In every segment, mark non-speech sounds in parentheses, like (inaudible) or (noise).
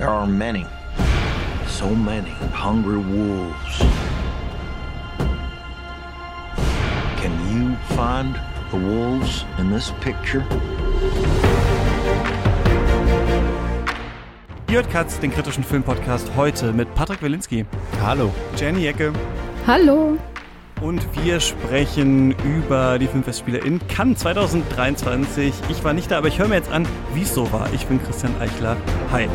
There are many, so many hungry wolves. Can you find the wolves in this picture? Ihr hört Katz, den kritischen Filmpodcast heute mit Patrick Wilinski. Hallo. Jenny Ecke. Hallo. Und wir sprechen über die Filmfestspiele in Cannes 2023. Ich war nicht da, aber ich höre mir jetzt an, wie es so war. Ich bin Christian Eichler. Hi.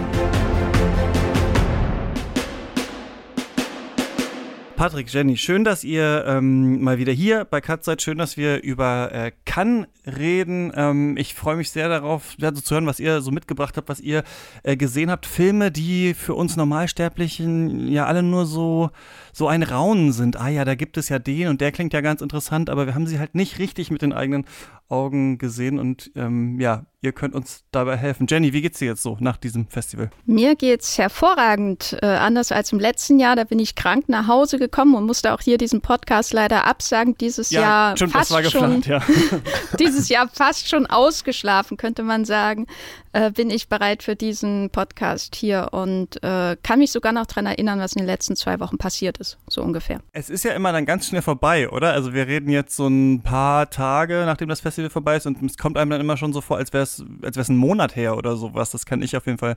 Patrick, Jenny, schön, dass ihr ähm, mal wieder hier bei Cut seid. Schön, dass wir über äh, Cannes reden. Ähm, ich freue mich sehr darauf, ja, zu hören, was ihr so mitgebracht habt, was ihr äh, gesehen habt. Filme, die für uns Normalsterblichen ja alle nur so, so ein Raunen sind. Ah ja, da gibt es ja den und der klingt ja ganz interessant, aber wir haben sie halt nicht richtig mit den eigenen Augen gesehen und ähm, ja, ihr könnt uns dabei helfen. Jenny, wie geht's dir jetzt so nach diesem Festival? Mir geht's hervorragend. Äh, anders als im letzten Jahr, da bin ich krank nach Hause gekommen und musste auch hier diesen Podcast leider absagen. Dieses ja, Jahr stimmt, fast das war geplant, schon, ja. (laughs) dieses Jahr fast schon ausgeschlafen, könnte man sagen. Äh, bin ich bereit für diesen Podcast hier und äh, kann mich sogar noch daran erinnern, was in den letzten zwei Wochen passiert ist, so ungefähr. Es ist ja immer dann ganz schnell vorbei, oder? Also wir reden jetzt so ein paar Tage, nachdem das Festival vorbei ist und es kommt einem dann immer schon so vor, als wäre es als wär's ein Monat her oder sowas. Das kann ich auf jeden Fall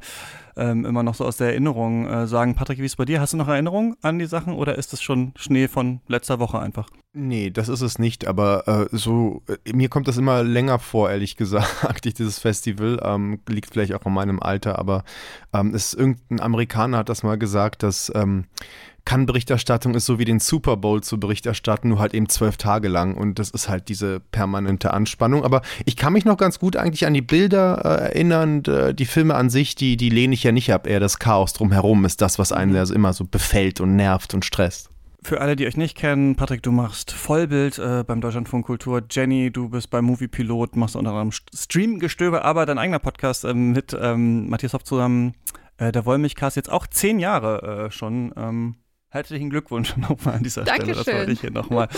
ähm, immer noch so aus der Erinnerung äh, sagen. Patrick, wie ist es bei dir? Hast du noch Erinnerungen an die Sachen oder ist es schon Schnee von letzter Woche einfach? Nee, das ist es nicht, aber äh, so, äh, mir kommt das immer länger vor, ehrlich (laughs) gesagt, dieses Festival. Ähm, liegt vielleicht auch an meinem Alter, aber ähm, es, irgendein Amerikaner hat das mal gesagt, dass ähm, Kann-Berichterstattung ist so wie den Super Bowl zu Bericht erstatten, nur halt eben zwölf Tage lang und das ist halt diese permanente Anspannung. Aber ich kann mich noch ganz gut eigentlich an die Bilder äh, erinnern, äh, die Filme an sich, die, die lehne ich ja nicht ab, eher das Chaos drumherum ist das, was einen also immer so befällt und nervt und stresst. Für alle, die euch nicht kennen, Patrick, du machst Vollbild äh, beim Deutschlandfunk Kultur. Jenny, du bist beim Moviepilot, machst unter anderem Streamgestöber, aber dein eigener Podcast ähm, mit ähm, Matthias Hoff zusammen, äh, der Wollmilchcast, jetzt auch zehn Jahre äh, schon. Ähm, herzlichen Glückwunsch (laughs) nochmal an dieser Dankeschön. Stelle. Das wollte ich hier nochmal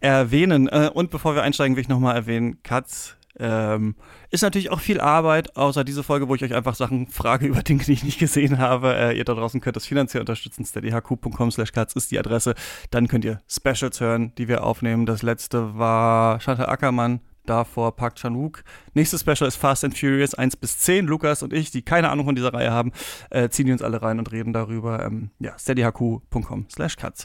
erwähnen. Äh, und bevor wir einsteigen, will ich nochmal erwähnen, Katz ähm, ist natürlich auch viel Arbeit, außer diese Folge, wo ich euch einfach Sachen frage (laughs) über Dinge, die ich nicht gesehen habe. Äh, ihr da draußen könnt das finanziell unterstützen. steadyhq.com slash katz ist die Adresse. Dann könnt ihr Specials hören, die wir aufnehmen. Das letzte war Chantal Ackermann, davor Park Chan-wook. Nächstes Special ist Fast and Furious 1 bis 10. Lukas und ich, die keine Ahnung von dieser Reihe haben, äh, ziehen die uns alle rein und reden darüber. Ähm, ja, steadyhq.com slash katz.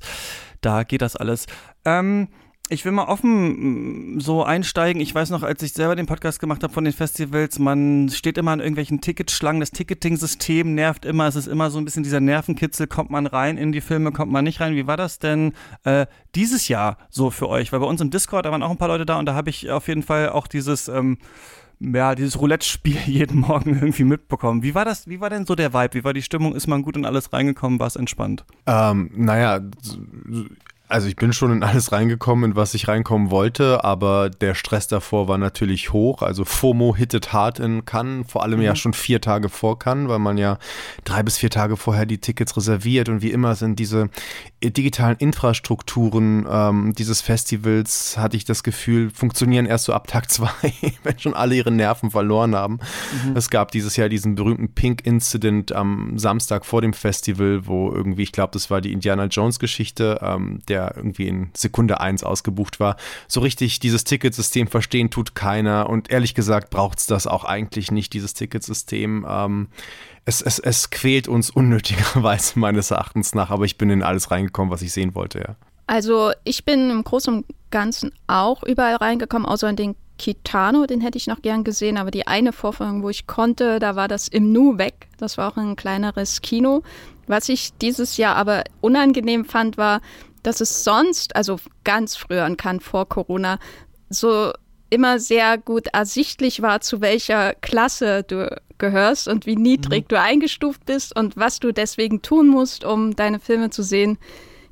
Da geht das alles. Ähm, ich will mal offen mm, so einsteigen. Ich weiß noch, als ich selber den Podcast gemacht habe von den Festivals, man steht immer an irgendwelchen Ticketschlangen. Das Ticketing-System nervt immer. Es ist immer so ein bisschen dieser Nervenkitzel. Kommt man rein in die Filme, kommt man nicht rein? Wie war das denn äh, dieses Jahr so für euch? Weil bei uns im Discord, da waren auch ein paar Leute da und da habe ich auf jeden Fall auch dieses ähm, ja, dieses Roulette-Spiel (laughs) jeden Morgen irgendwie mitbekommen. Wie war das, wie war denn so der Vibe? Wie war die Stimmung? Ist man gut in alles reingekommen? War es entspannt? Ähm, naja, also ich bin schon in alles reingekommen, in was ich reinkommen wollte, aber der Stress davor war natürlich hoch. Also FOMO hittet hart in Cannes, vor allem mhm. ja schon vier Tage vor Cannes, weil man ja drei bis vier Tage vorher die Tickets reserviert und wie immer sind diese digitalen Infrastrukturen ähm, dieses Festivals, hatte ich das Gefühl, funktionieren erst so ab Tag (laughs) zwei, wenn schon alle ihre Nerven verloren haben. Mhm. Es gab dieses Jahr diesen berühmten Pink Incident am Samstag vor dem Festival, wo irgendwie, ich glaube, das war die Indiana Jones Geschichte, ähm, der der irgendwie in Sekunde eins ausgebucht war. So richtig dieses Ticketsystem verstehen tut keiner und ehrlich gesagt braucht es das auch eigentlich nicht, dieses Ticketsystem. Ähm, es, es, es quält uns unnötigerweise meines Erachtens nach, aber ich bin in alles reingekommen, was ich sehen wollte, ja. Also ich bin im Großen und Ganzen auch überall reingekommen, außer in den Kitano, den hätte ich noch gern gesehen, aber die eine Vorführung, wo ich konnte, da war das im Nu weg. Das war auch ein kleineres Kino. Was ich dieses Jahr aber unangenehm fand, war, dass es sonst, also ganz früher und kann vor Corona, so immer sehr gut ersichtlich war, zu welcher Klasse du gehörst und wie niedrig mhm. du eingestuft bist und was du deswegen tun musst, um deine Filme zu sehen,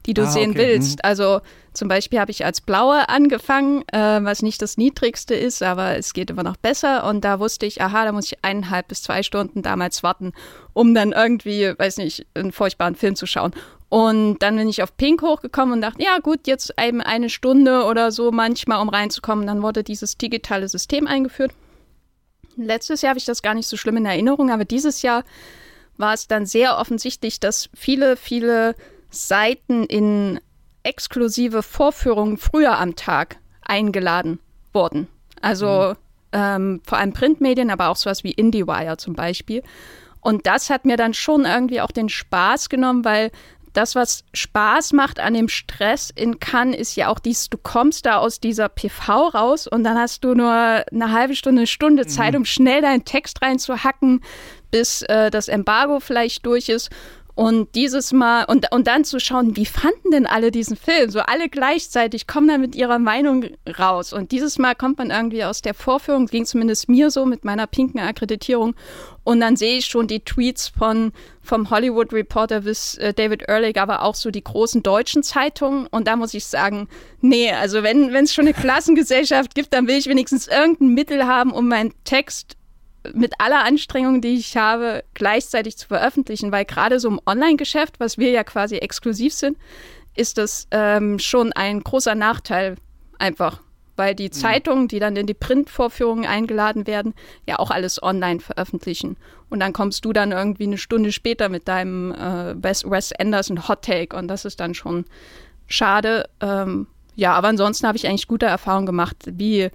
die du ah, sehen okay. willst. Mhm. Also zum Beispiel habe ich als Blaue angefangen, äh, was nicht das Niedrigste ist, aber es geht immer noch besser. Und da wusste ich, aha, da muss ich eineinhalb bis zwei Stunden damals warten, um dann irgendwie, weiß nicht, einen furchtbaren Film zu schauen. Und dann bin ich auf Pink hochgekommen und dachte, ja gut, jetzt eben eine Stunde oder so manchmal, um reinzukommen. Dann wurde dieses digitale System eingeführt. Letztes Jahr habe ich das gar nicht so schlimm in Erinnerung, aber dieses Jahr war es dann sehr offensichtlich, dass viele, viele Seiten in exklusive Vorführungen früher am Tag eingeladen wurden. Also mhm. ähm, vor allem Printmedien, aber auch sowas wie IndieWire zum Beispiel. Und das hat mir dann schon irgendwie auch den Spaß genommen, weil das, was Spaß macht an dem Stress in Cannes, ist ja auch dies, du kommst da aus dieser PV raus und dann hast du nur eine halbe Stunde, eine Stunde mhm. Zeit, um schnell deinen Text reinzuhacken, bis äh, das Embargo vielleicht durch ist. Und dieses Mal, und, und dann zu schauen, wie fanden denn alle diesen Film? So alle gleichzeitig kommen dann mit ihrer Meinung raus. Und dieses Mal kommt man irgendwie aus der Vorführung, ging zumindest mir so mit meiner pinken Akkreditierung. Und dann sehe ich schon die Tweets von, vom Hollywood Reporter bis äh, David Ehrlich, aber auch so die großen deutschen Zeitungen. Und da muss ich sagen, nee, also wenn es schon eine Klassengesellschaft gibt, dann will ich wenigstens irgendein Mittel haben, um meinen Text mit aller Anstrengung, die ich habe, gleichzeitig zu veröffentlichen, weil gerade so im Online-Geschäft, was wir ja quasi exklusiv sind, ist das ähm, schon ein großer Nachteil einfach, weil die mhm. Zeitungen, die dann in die Printvorführungen eingeladen werden, ja auch alles online veröffentlichen. Und dann kommst du dann irgendwie eine Stunde später mit deinem äh, Wes Anderson Hot Take und das ist dann schon schade. Ähm, ja, aber ansonsten habe ich eigentlich gute Erfahrungen gemacht, wie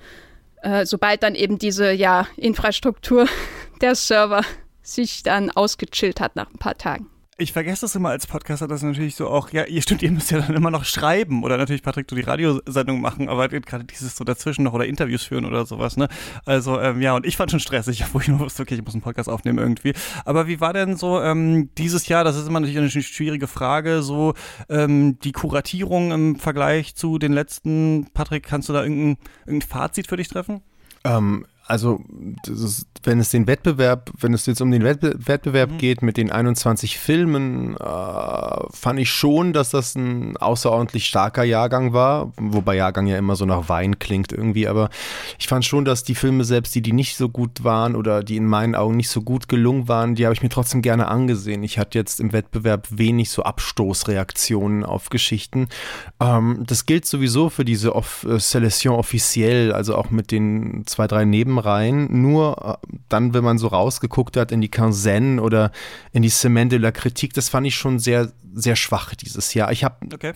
äh, sobald dann eben diese ja, Infrastruktur (laughs) der Server sich dann ausgechillt hat nach ein paar Tagen. Ich vergesse das immer als Podcaster, dass natürlich so auch, ja, ihr stimmt, ihr müsst ja dann immer noch schreiben oder natürlich, Patrick, du die Radiosendung machen, aber gerade dieses so dazwischen noch oder Interviews führen oder sowas, ne? Also, ähm, ja, und ich fand schon stressig, (laughs) wo ich nur wusste, okay, ich muss einen Podcast aufnehmen irgendwie. Aber wie war denn so ähm, dieses Jahr, das ist immer natürlich eine schwierige Frage, so ähm, die Kuratierung im Vergleich zu den letzten, Patrick, kannst du da irgendein, irgendein Fazit für dich treffen? Ähm, also ist, wenn es den Wettbewerb, wenn es jetzt um den Wettbe Wettbewerb mhm. geht mit den 21 Filmen, äh, fand ich schon, dass das ein außerordentlich starker Jahrgang war, wobei Jahrgang ja immer so nach Wein klingt irgendwie, aber ich fand schon, dass die Filme selbst, die die nicht so gut waren oder die in meinen Augen nicht so gut gelungen waren, die habe ich mir trotzdem gerne angesehen. Ich hatte jetzt im Wettbewerb wenig so Abstoßreaktionen auf Geschichten. Ähm, das gilt sowieso für diese Off äh, Selection offiziell, also auch mit den zwei, drei Neben rein, nur äh, dann, wenn man so rausgeguckt hat in die Quinzaine oder in die Semaine de la Critique, das fand ich schon sehr, sehr schwach dieses Jahr. Ich habe okay.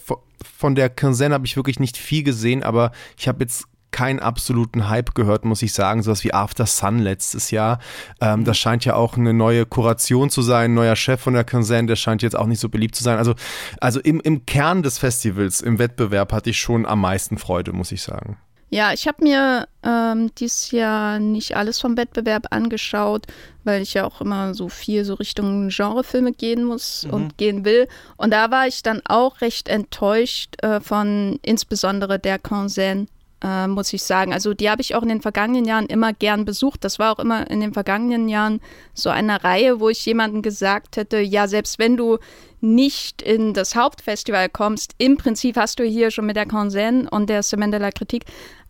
von der Quinzaine habe ich wirklich nicht viel gesehen, aber ich habe jetzt keinen absoluten Hype gehört, muss ich sagen. Sowas wie After Sun letztes Jahr. Ähm, das scheint ja auch eine neue Kuration zu sein. Neuer Chef von der Quinzaine, der scheint jetzt auch nicht so beliebt zu sein. Also, also im, im Kern des Festivals, im Wettbewerb, hatte ich schon am meisten Freude, muss ich sagen. Ja, ich habe mir ähm, dieses Jahr nicht alles vom Wettbewerb angeschaut, weil ich ja auch immer so viel so Richtung Genrefilme gehen muss mhm. und gehen will. Und da war ich dann auch recht enttäuscht äh, von insbesondere der Consen, äh, muss ich sagen. Also die habe ich auch in den vergangenen Jahren immer gern besucht. Das war auch immer in den vergangenen Jahren so eine Reihe, wo ich jemandem gesagt hätte, ja, selbst wenn du nicht in das Hauptfestival kommst, im Prinzip hast du hier schon mit der Consen und der Semaine de la Critique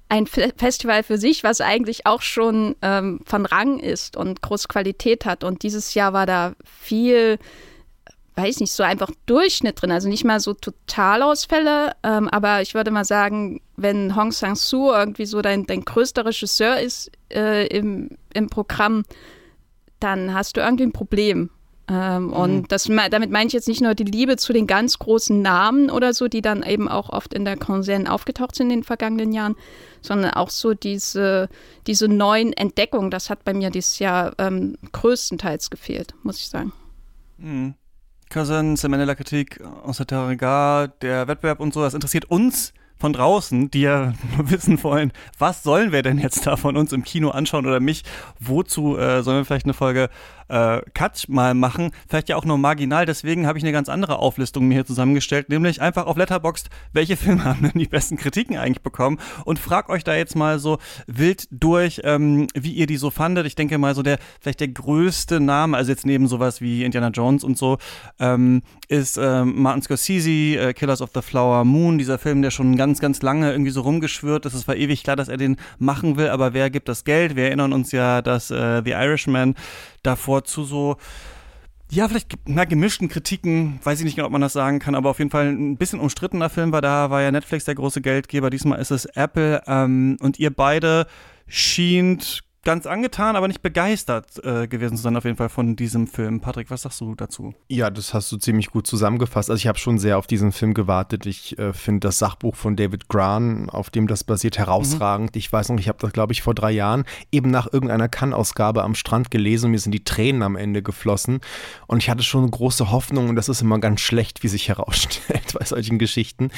ein Festival für sich, was eigentlich auch schon ähm, von Rang ist und große Qualität hat. Und dieses Jahr war da viel, weiß nicht, so einfach Durchschnitt drin. Also nicht mal so Totalausfälle, ähm, aber ich würde mal sagen, wenn Hong Sang-soo irgendwie so dein, dein größter Regisseur ist äh, im, im Programm, dann hast du irgendwie ein Problem. Ähm, mhm. Und das, damit meine ich jetzt nicht nur die Liebe zu den ganz großen Namen oder so, die dann eben auch oft in der Konzern aufgetaucht sind in den vergangenen Jahren, sondern auch so diese, diese neuen Entdeckungen. Das hat bei mir dieses Jahr ähm, größtenteils gefehlt, muss ich sagen. Mhm. Cousin, Semenella Kritik, Terragar, der Wettbewerb und so, das interessiert uns von draußen, die ja (laughs) nur wissen wollen, was sollen wir denn jetzt da von uns im Kino anschauen oder mich, wozu äh, sollen wir vielleicht eine Folge äh, Cut mal machen, vielleicht ja auch nur marginal. Deswegen habe ich eine ganz andere Auflistung mir hier zusammengestellt, nämlich einfach auf Letterboxd, welche Filme (laughs) haben denn die besten Kritiken eigentlich bekommen und frag euch da jetzt mal so wild durch, ähm, wie ihr die so fandet. Ich denke mal so der vielleicht der größte Name, also jetzt neben sowas wie Indiana Jones und so, ähm, ist ähm, Martin Scorsese, äh, Killers of the Flower Moon, dieser Film, der schon ganz, ganz lange irgendwie so rumgeschwört ist. Es war ewig klar, dass er den machen will, aber wer gibt das Geld? Wir erinnern uns ja, dass äh, The Irishman davor zu so ja, vielleicht na, gemischten Kritiken, weiß ich nicht genau, ob man das sagen kann, aber auf jeden Fall ein bisschen umstrittener Film war da, war ja Netflix der große Geldgeber, diesmal ist es Apple ähm, und ihr beide schient ganz angetan, aber nicht begeistert äh, gewesen zu sein, auf jeden Fall von diesem Film. Patrick, was sagst du dazu? Ja, das hast du ziemlich gut zusammengefasst. Also ich habe schon sehr auf diesen Film gewartet. Ich äh, finde das Sachbuch von David Gran, auf dem das basiert, herausragend. Mhm. Ich weiß noch, ich habe das, glaube ich, vor drei Jahren eben nach irgendeiner Cannes-Ausgabe am Strand gelesen und mir sind die Tränen am Ende geflossen. Und ich hatte schon große Hoffnung und das ist immer ganz schlecht, wie sich herausstellt (laughs) bei solchen Geschichten.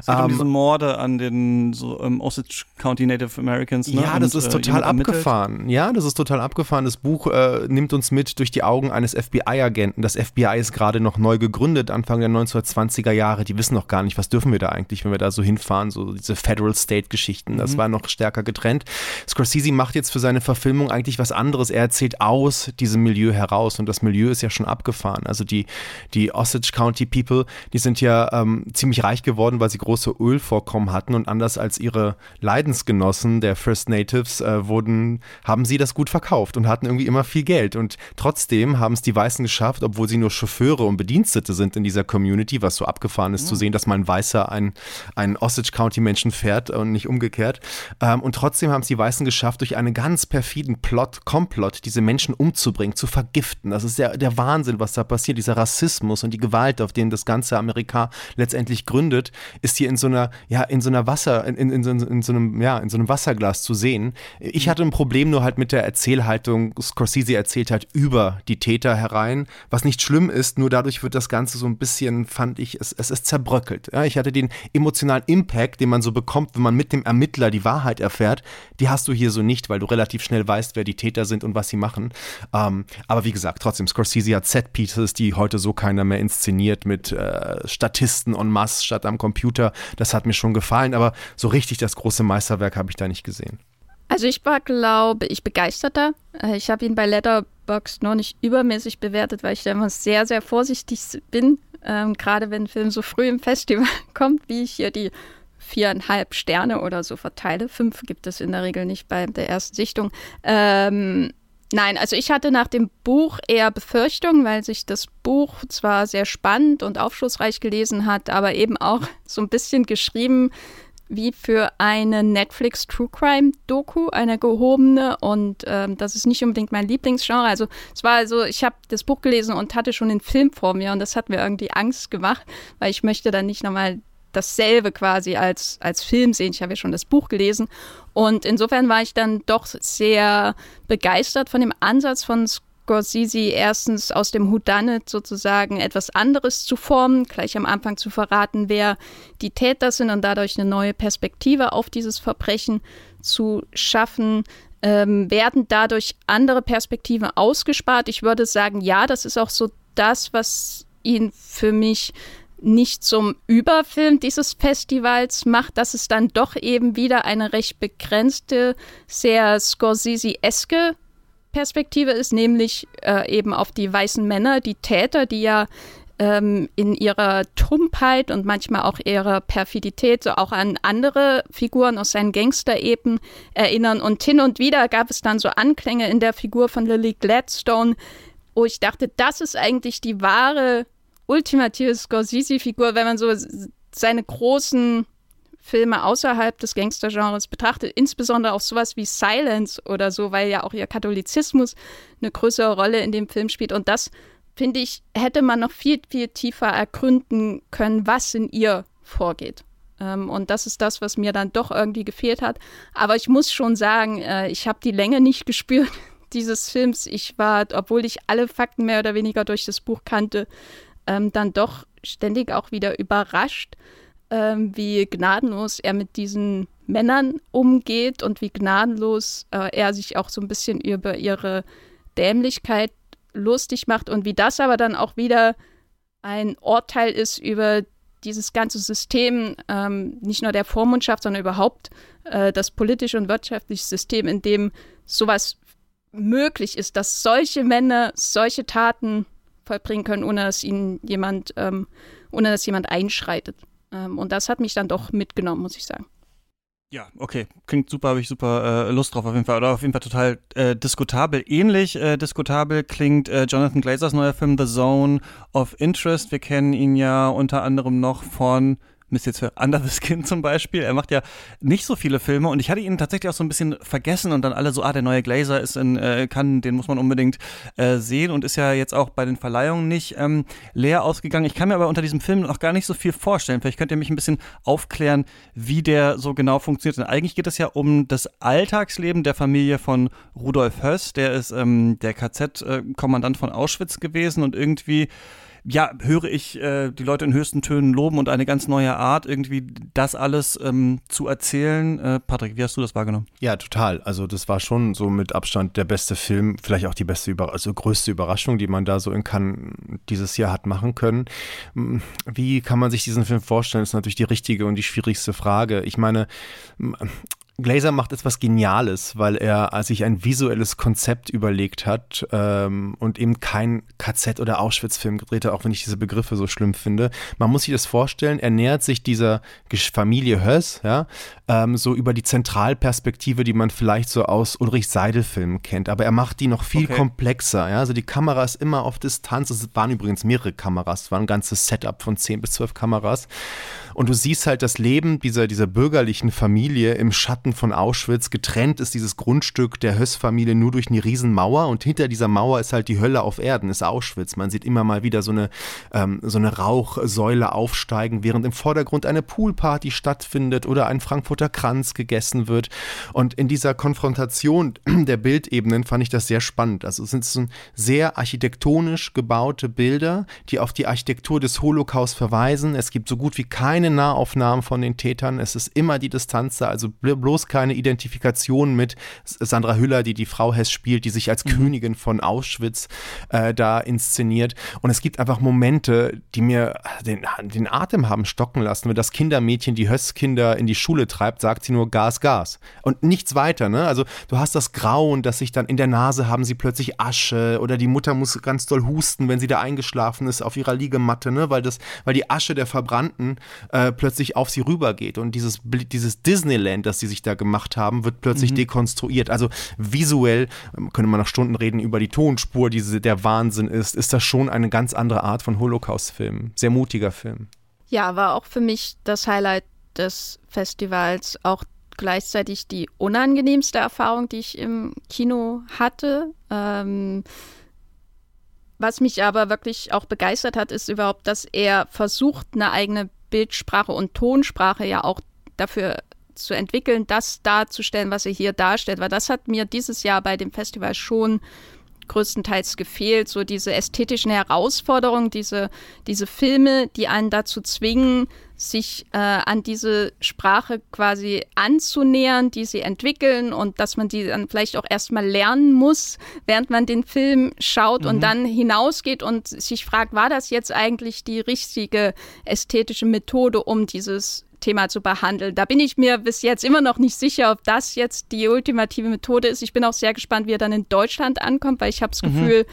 Es geht um ähm, diese Morde an den so, um, Osage County Native Americans. Ne? Ja, das und, ist äh, total abgefahren abgefahren. Ja, das ist total abgefahren. Das Buch äh, nimmt uns mit durch die Augen eines FBI-Agenten. Das FBI ist gerade noch neu gegründet, Anfang der 1920er Jahre. Die wissen noch gar nicht, was dürfen wir da eigentlich, wenn wir da so hinfahren. So diese Federal-State-Geschichten, das mhm. war noch stärker getrennt. Scorsese macht jetzt für seine Verfilmung eigentlich was anderes. Er erzählt aus diesem Milieu heraus und das Milieu ist ja schon abgefahren. Also die, die Osage County People, die sind ja ähm, ziemlich reich geworden, weil sie große Ölvorkommen hatten und anders als ihre Leidensgenossen der First Natives äh, wurden haben sie das gut verkauft und hatten irgendwie immer viel Geld. Und trotzdem haben es die Weißen geschafft, obwohl sie nur Chauffeure und Bedienstete sind in dieser Community, was so abgefahren ist, mhm. zu sehen, dass mal ein Weißer einen, einen Osage County Menschen fährt und nicht umgekehrt. Ähm, und trotzdem haben es die Weißen geschafft, durch einen ganz perfiden Plot, Komplott, diese Menschen umzubringen, zu vergiften. Das ist der, der Wahnsinn, was da passiert. Dieser Rassismus und die Gewalt, auf den das ganze Amerika letztendlich gründet, ist hier in so einer, ja, in so einer Wasser, in, in, in, in so einem, ja, in so einem Wasserglas zu sehen. Ich hatte ein Problem nur halt mit der Erzählhaltung. Scorsese erzählt halt über die Täter herein, was nicht schlimm ist, nur dadurch wird das Ganze so ein bisschen, fand ich, es, es ist zerbröckelt. Ja, ich hatte den emotionalen Impact, den man so bekommt, wenn man mit dem Ermittler die Wahrheit erfährt, die hast du hier so nicht, weil du relativ schnell weißt, wer die Täter sind und was sie machen. Ähm, aber wie gesagt, trotzdem, Scorsese hat Set-Pieces, die heute so keiner mehr inszeniert mit äh, Statisten en masse statt am Computer. Das hat mir schon gefallen, aber so richtig das große Meisterwerk habe ich da nicht gesehen. Also ich war, glaube ich, begeisterter. Äh, ich habe ihn bei Letterboxd noch nicht übermäßig bewertet, weil ich da immer sehr, sehr vorsichtig bin. Ähm, Gerade wenn ein Film so früh im Festival (laughs) kommt, wie ich hier die viereinhalb Sterne oder so verteile. Fünf gibt es in der Regel nicht bei der ersten Sichtung. Ähm, nein, also ich hatte nach dem Buch eher Befürchtungen, weil sich das Buch zwar sehr spannend und aufschlussreich gelesen hat, aber eben auch so ein bisschen geschrieben wie für eine Netflix True Crime Doku, eine gehobene und ähm, das ist nicht unbedingt mein Lieblingsgenre. Also es war also, ich habe das Buch gelesen und hatte schon den Film vor mir und das hat mir irgendwie Angst gemacht, weil ich möchte dann nicht nochmal dasselbe quasi als, als Film sehen. Ich habe ja schon das Buch gelesen und insofern war ich dann doch sehr begeistert von dem Ansatz von Scorsese erstens aus dem Whodunit sozusagen etwas anderes zu formen, gleich am Anfang zu verraten, wer die Täter sind und dadurch eine neue Perspektive auf dieses Verbrechen zu schaffen. Ähm, werden dadurch andere Perspektiven ausgespart? Ich würde sagen, ja, das ist auch so das, was ihn für mich nicht zum Überfilm dieses Festivals macht, dass es dann doch eben wieder eine recht begrenzte, sehr Scorsese-eske Perspektive ist, nämlich äh, eben auf die weißen Männer, die Täter, die ja ähm, in ihrer Tumpheit und manchmal auch ihrer Perfidität so auch an andere Figuren aus seinen Gangster-Epen erinnern. Und hin und wieder gab es dann so Anklänge in der Figur von Lily Gladstone, wo ich dachte, das ist eigentlich die wahre, ultimative Scorsese-Figur, wenn man so seine großen Filme außerhalb des Gangstergenres betrachtet, insbesondere auch sowas wie Silence oder so, weil ja auch ihr Katholizismus eine größere Rolle in dem Film spielt. Und das, finde ich, hätte man noch viel, viel tiefer ergründen können, was in ihr vorgeht. Ähm, und das ist das, was mir dann doch irgendwie gefehlt hat. Aber ich muss schon sagen, äh, ich habe die Länge nicht (laughs) gespürt dieses Films. Ich war, obwohl ich alle Fakten mehr oder weniger durch das Buch kannte, ähm, dann doch ständig auch wieder überrascht ähm, wie gnadenlos er mit diesen Männern umgeht und wie gnadenlos äh, er sich auch so ein bisschen über ihre Dämlichkeit lustig macht und wie das aber dann auch wieder ein Urteil ist über dieses ganze System, ähm, nicht nur der Vormundschaft, sondern überhaupt äh, das politische und wirtschaftliche System, in dem sowas möglich ist, dass solche Männer solche Taten vollbringen können, ohne dass ihnen jemand, ähm, ohne dass jemand einschreitet. Ähm, und das hat mich dann doch mitgenommen, muss ich sagen. Ja, okay. Klingt super, habe ich super äh, Lust drauf auf jeden Fall. Oder auf jeden Fall total äh, diskutabel. Ähnlich äh, diskutabel klingt äh, Jonathan Glazers neuer Film The Zone of Interest. Wir kennen ihn ja unter anderem noch von Mist jetzt für Under the Skin zum Beispiel. Er macht ja nicht so viele Filme und ich hatte ihn tatsächlich auch so ein bisschen vergessen und dann alle so, ah, der neue Glazer ist in äh, Cannes, den muss man unbedingt äh, sehen und ist ja jetzt auch bei den Verleihungen nicht ähm, leer ausgegangen. Ich kann mir aber unter diesem Film noch gar nicht so viel vorstellen. Vielleicht könnt ihr mich ein bisschen aufklären, wie der so genau funktioniert. Denn eigentlich geht es ja um das Alltagsleben der Familie von Rudolf Höss. Der ist ähm, der KZ-Kommandant von Auschwitz gewesen und irgendwie ja, höre ich äh, die Leute in höchsten Tönen loben und eine ganz neue Art, irgendwie das alles ähm, zu erzählen. Äh, Patrick, wie hast du das wahrgenommen? Ja, total. Also das war schon so mit Abstand der beste Film, vielleicht auch die beste, Über also größte Überraschung, die man da so in Cannes dieses Jahr hat machen können. Hm, wie kann man sich diesen Film vorstellen, ist natürlich die richtige und die schwierigste Frage. Ich meine, Glazer macht etwas Geniales, weil er sich ein visuelles Konzept überlegt hat ähm, und eben kein KZ- oder Auschwitz-Film gedreht hat, auch wenn ich diese Begriffe so schlimm finde. Man muss sich das vorstellen, er nähert sich dieser Familie Höss, ja, ähm, so über die Zentralperspektive, die man vielleicht so aus Ulrich Seidel-Filmen kennt, aber er macht die noch viel okay. komplexer, ja, also die Kamera ist immer auf Distanz, es waren übrigens mehrere Kameras, es war ein ganzes Setup von 10 bis 12 Kameras und du siehst halt das Leben dieser, dieser bürgerlichen Familie im Schatten von Auschwitz. Getrennt ist dieses Grundstück der Höss-Familie nur durch eine Riesenmauer und hinter dieser Mauer ist halt die Hölle auf Erden, ist Auschwitz. Man sieht immer mal wieder so eine, ähm, so eine Rauchsäule aufsteigen, während im Vordergrund eine Poolparty stattfindet oder ein Frankfurter Kranz gegessen wird. Und in dieser Konfrontation (clears throat) der Bildebenen fand ich das sehr spannend. Also es sind so sehr architektonisch gebaute Bilder, die auf die Architektur des Holocaust verweisen. Es gibt so gut wie keine keine Nahaufnahmen von den Tätern. Es ist immer die Distanz da, also bloß keine Identifikation mit Sandra Hüller, die die Frau Hess spielt, die sich als mhm. Königin von Auschwitz äh, da inszeniert. Und es gibt einfach Momente, die mir den, den Atem haben stocken lassen. Wenn das Kindermädchen die Höss-Kinder in die Schule treibt, sagt sie nur Gas, Gas. Und nichts weiter. Ne? Also du hast das Grauen, dass sich dann in der Nase haben sie plötzlich Asche oder die Mutter muss ganz doll husten, wenn sie da eingeschlafen ist auf ihrer Liegematte, ne? weil, das, weil die Asche der Verbrannten äh, plötzlich auf sie rübergeht. Und dieses, dieses Disneyland, das sie sich da gemacht haben, wird plötzlich mhm. dekonstruiert. Also visuell, ähm, könnte man noch Stunden reden über die Tonspur, die der Wahnsinn ist, ist das schon eine ganz andere Art von Holocaust-Film. Sehr mutiger Film. Ja, war auch für mich das Highlight des Festivals, auch gleichzeitig die unangenehmste Erfahrung, die ich im Kino hatte. Ähm, was mich aber wirklich auch begeistert hat, ist überhaupt, dass er versucht, eine eigene Bildsprache und Tonsprache ja auch dafür zu entwickeln, das darzustellen, was er hier darstellt. Weil das hat mir dieses Jahr bei dem Festival schon größtenteils gefehlt. So diese ästhetischen Herausforderungen, diese, diese Filme, die einen dazu zwingen, sich äh, an diese Sprache quasi anzunähern, die sie entwickeln und dass man die dann vielleicht auch erstmal lernen muss, während man den Film schaut mhm. und dann hinausgeht und sich fragt, war das jetzt eigentlich die richtige ästhetische Methode, um dieses Thema zu behandeln. Da bin ich mir bis jetzt immer noch nicht sicher, ob das jetzt die ultimative Methode ist. Ich bin auch sehr gespannt, wie er dann in Deutschland ankommt, weil ich habe das mhm.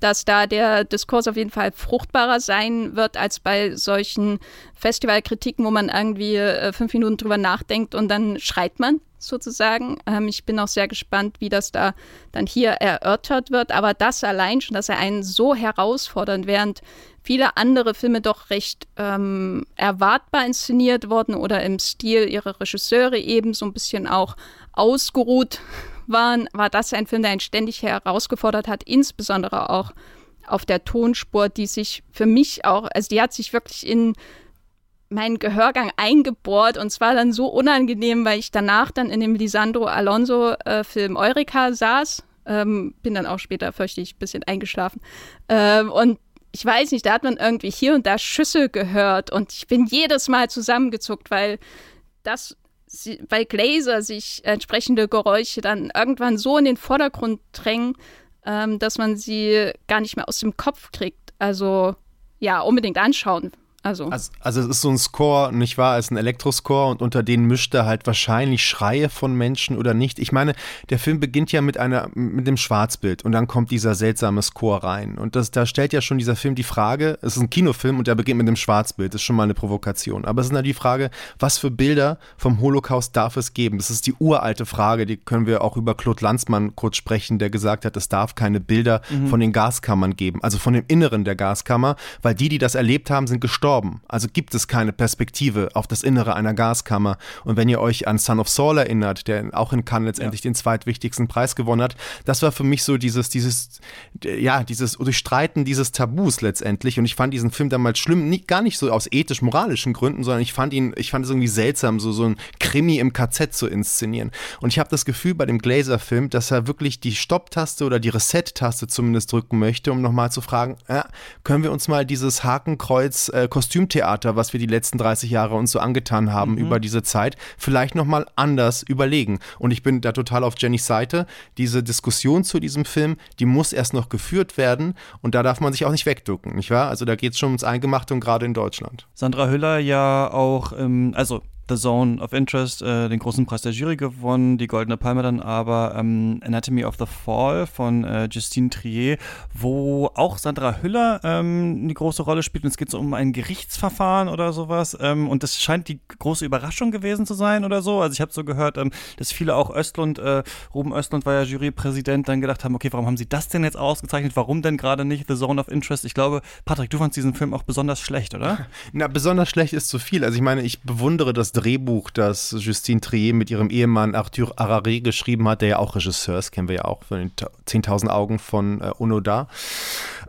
Dass da der Diskurs auf jeden Fall fruchtbarer sein wird als bei solchen Festivalkritiken, wo man irgendwie äh, fünf Minuten drüber nachdenkt und dann schreit man sozusagen. Ähm, ich bin auch sehr gespannt, wie das da dann hier erörtert wird. Aber das allein schon, dass er einen so herausfordert, während viele andere Filme doch recht ähm, erwartbar inszeniert wurden oder im Stil ihrer Regisseure eben so ein bisschen auch ausgeruht waren, war das ein Film, der ihn ständig herausgefordert hat, insbesondere auch auf der Tonspur, die sich für mich auch, also die hat sich wirklich in meinen Gehörgang eingebohrt und zwar dann so unangenehm, weil ich danach dann in dem Lisandro Alonso-Film äh, Eureka saß. Ähm, bin dann auch später fürchte ein bisschen eingeschlafen. Ähm, und ich weiß nicht, da hat man irgendwie hier und da Schüsse gehört und ich bin jedes Mal zusammengezuckt, weil das sie, weil Glaser sich entsprechende Geräusche dann irgendwann so in den Vordergrund drängen, ähm, dass man sie gar nicht mehr aus dem Kopf kriegt. Also ja, unbedingt anschauen. Also. also. Also, es ist so ein Score, nicht wahr? Es ist ein Elektroscore und unter denen mischt er halt wahrscheinlich Schreie von Menschen oder nicht. Ich meine, der Film beginnt ja mit einer, mit dem Schwarzbild und dann kommt dieser seltsame Score rein. Und das, da stellt ja schon dieser Film die Frage, es ist ein Kinofilm und der beginnt mit dem Schwarzbild, das ist schon mal eine Provokation. Aber es ist dann die Frage, was für Bilder vom Holocaust darf es geben? Das ist die uralte Frage, die können wir auch über Claude Lanzmann kurz sprechen, der gesagt hat, es darf keine Bilder mhm. von den Gaskammern geben, also von dem Inneren der Gaskammer, weil die, die das erlebt haben, sind gestorben gestorben. Also gibt es keine Perspektive auf das Innere einer Gaskammer. Und wenn ihr euch an Son of Saul erinnert, der auch in Cannes letztendlich ja. den zweitwichtigsten Preis gewonnen hat, das war für mich so dieses, dieses, ja, dieses Durchstreiten dieses Tabus letztendlich. Und ich fand diesen Film damals schlimm, nicht, gar nicht so aus ethisch-moralischen Gründen, sondern ich fand ihn, ich fand es irgendwie seltsam, so, so ein Krimi im KZ zu inszenieren. Und ich habe das Gefühl bei dem Glazer-Film, dass er wirklich die Stopp-Taste oder die Reset-Taste zumindest drücken möchte, um nochmal zu fragen, ja, können wir uns mal dieses Hakenkreuz-Kostümtheater, äh, was wir die letzten 30 Jahre uns so angetan haben mhm. über diese Zeit, vielleicht nochmal anders überlegen. Und ich bin da total auf Jennys Seite. Diese Diskussion zu diesem Film, die muss erst noch geführt werden und da darf man sich auch nicht wegducken, nicht wahr? Also da geht es schon ums Eingemachte und gerade in Deutschland. Sandra Hüller ja auch, ähm, also The Zone of Interest äh, den großen Preis der Jury gewonnen, die Goldene Palme dann aber ähm, Anatomy of the Fall von äh, Justine Trier, wo auch Sandra Hüller ähm, eine große Rolle spielt und es geht so um ein Gerichtsverfahren oder sowas ähm, und das scheint die große Überraschung gewesen zu sein oder so. Also ich habe so gehört, ähm, dass viele auch Östlund, äh, Ruben Östlund war ja Jurypräsident, dann gedacht haben, okay, warum haben sie das denn jetzt ausgezeichnet? Warum denn gerade nicht The Zone of Interest? Ich glaube, Patrick, du fandst diesen Film auch besonders schlecht, oder? (laughs) Na, besonders schlecht ist zu viel. Also ich meine, ich bewundere das Drehbuch, das Justine Trier mit ihrem Ehemann Arthur Araré geschrieben hat, der ja auch Regisseur ist, kennen wir ja auch von den 10.000 Augen von äh, Onoda.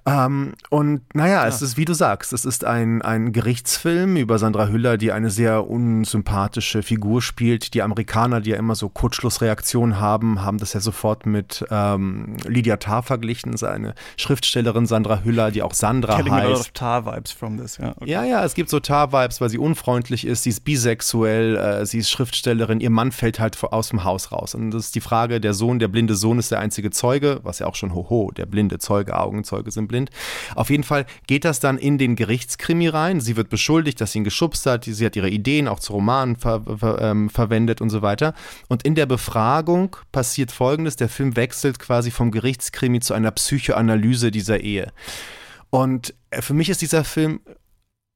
Ähm, und naja, ja. es ist, wie du sagst, es ist ein, ein Gerichtsfilm über Sandra Hüller, die eine sehr unsympathische Figur spielt. Die Amerikaner, die ja immer so Kurzschlussreaktionen haben, haben das ja sofort mit ähm, Lydia Tarr verglichen, seine Schriftstellerin Sandra Hüller, die auch Sandra Getting heißt. A lot of Tar-Vibes from this, ja. Okay. Ja, ja, es gibt so Tar-Vibes, weil sie unfreundlich ist, sie ist bisexuell, äh, sie ist Schriftstellerin, ihr Mann fällt halt aus dem Haus raus. Und das ist die Frage, der Sohn, der blinde Sohn ist der einzige Zeuge, was ja auch schon hoho, der blinde Zeuge, Augenzeuge sind blind. Auf jeden Fall geht das dann in den Gerichtskrimi rein. Sie wird beschuldigt, dass sie ihn geschubst hat. Sie hat ihre Ideen auch zu Romanen ver ver ähm, verwendet und so weiter. Und in der Befragung passiert Folgendes. Der Film wechselt quasi vom Gerichtskrimi zu einer Psychoanalyse dieser Ehe. Und äh, für mich ist dieser Film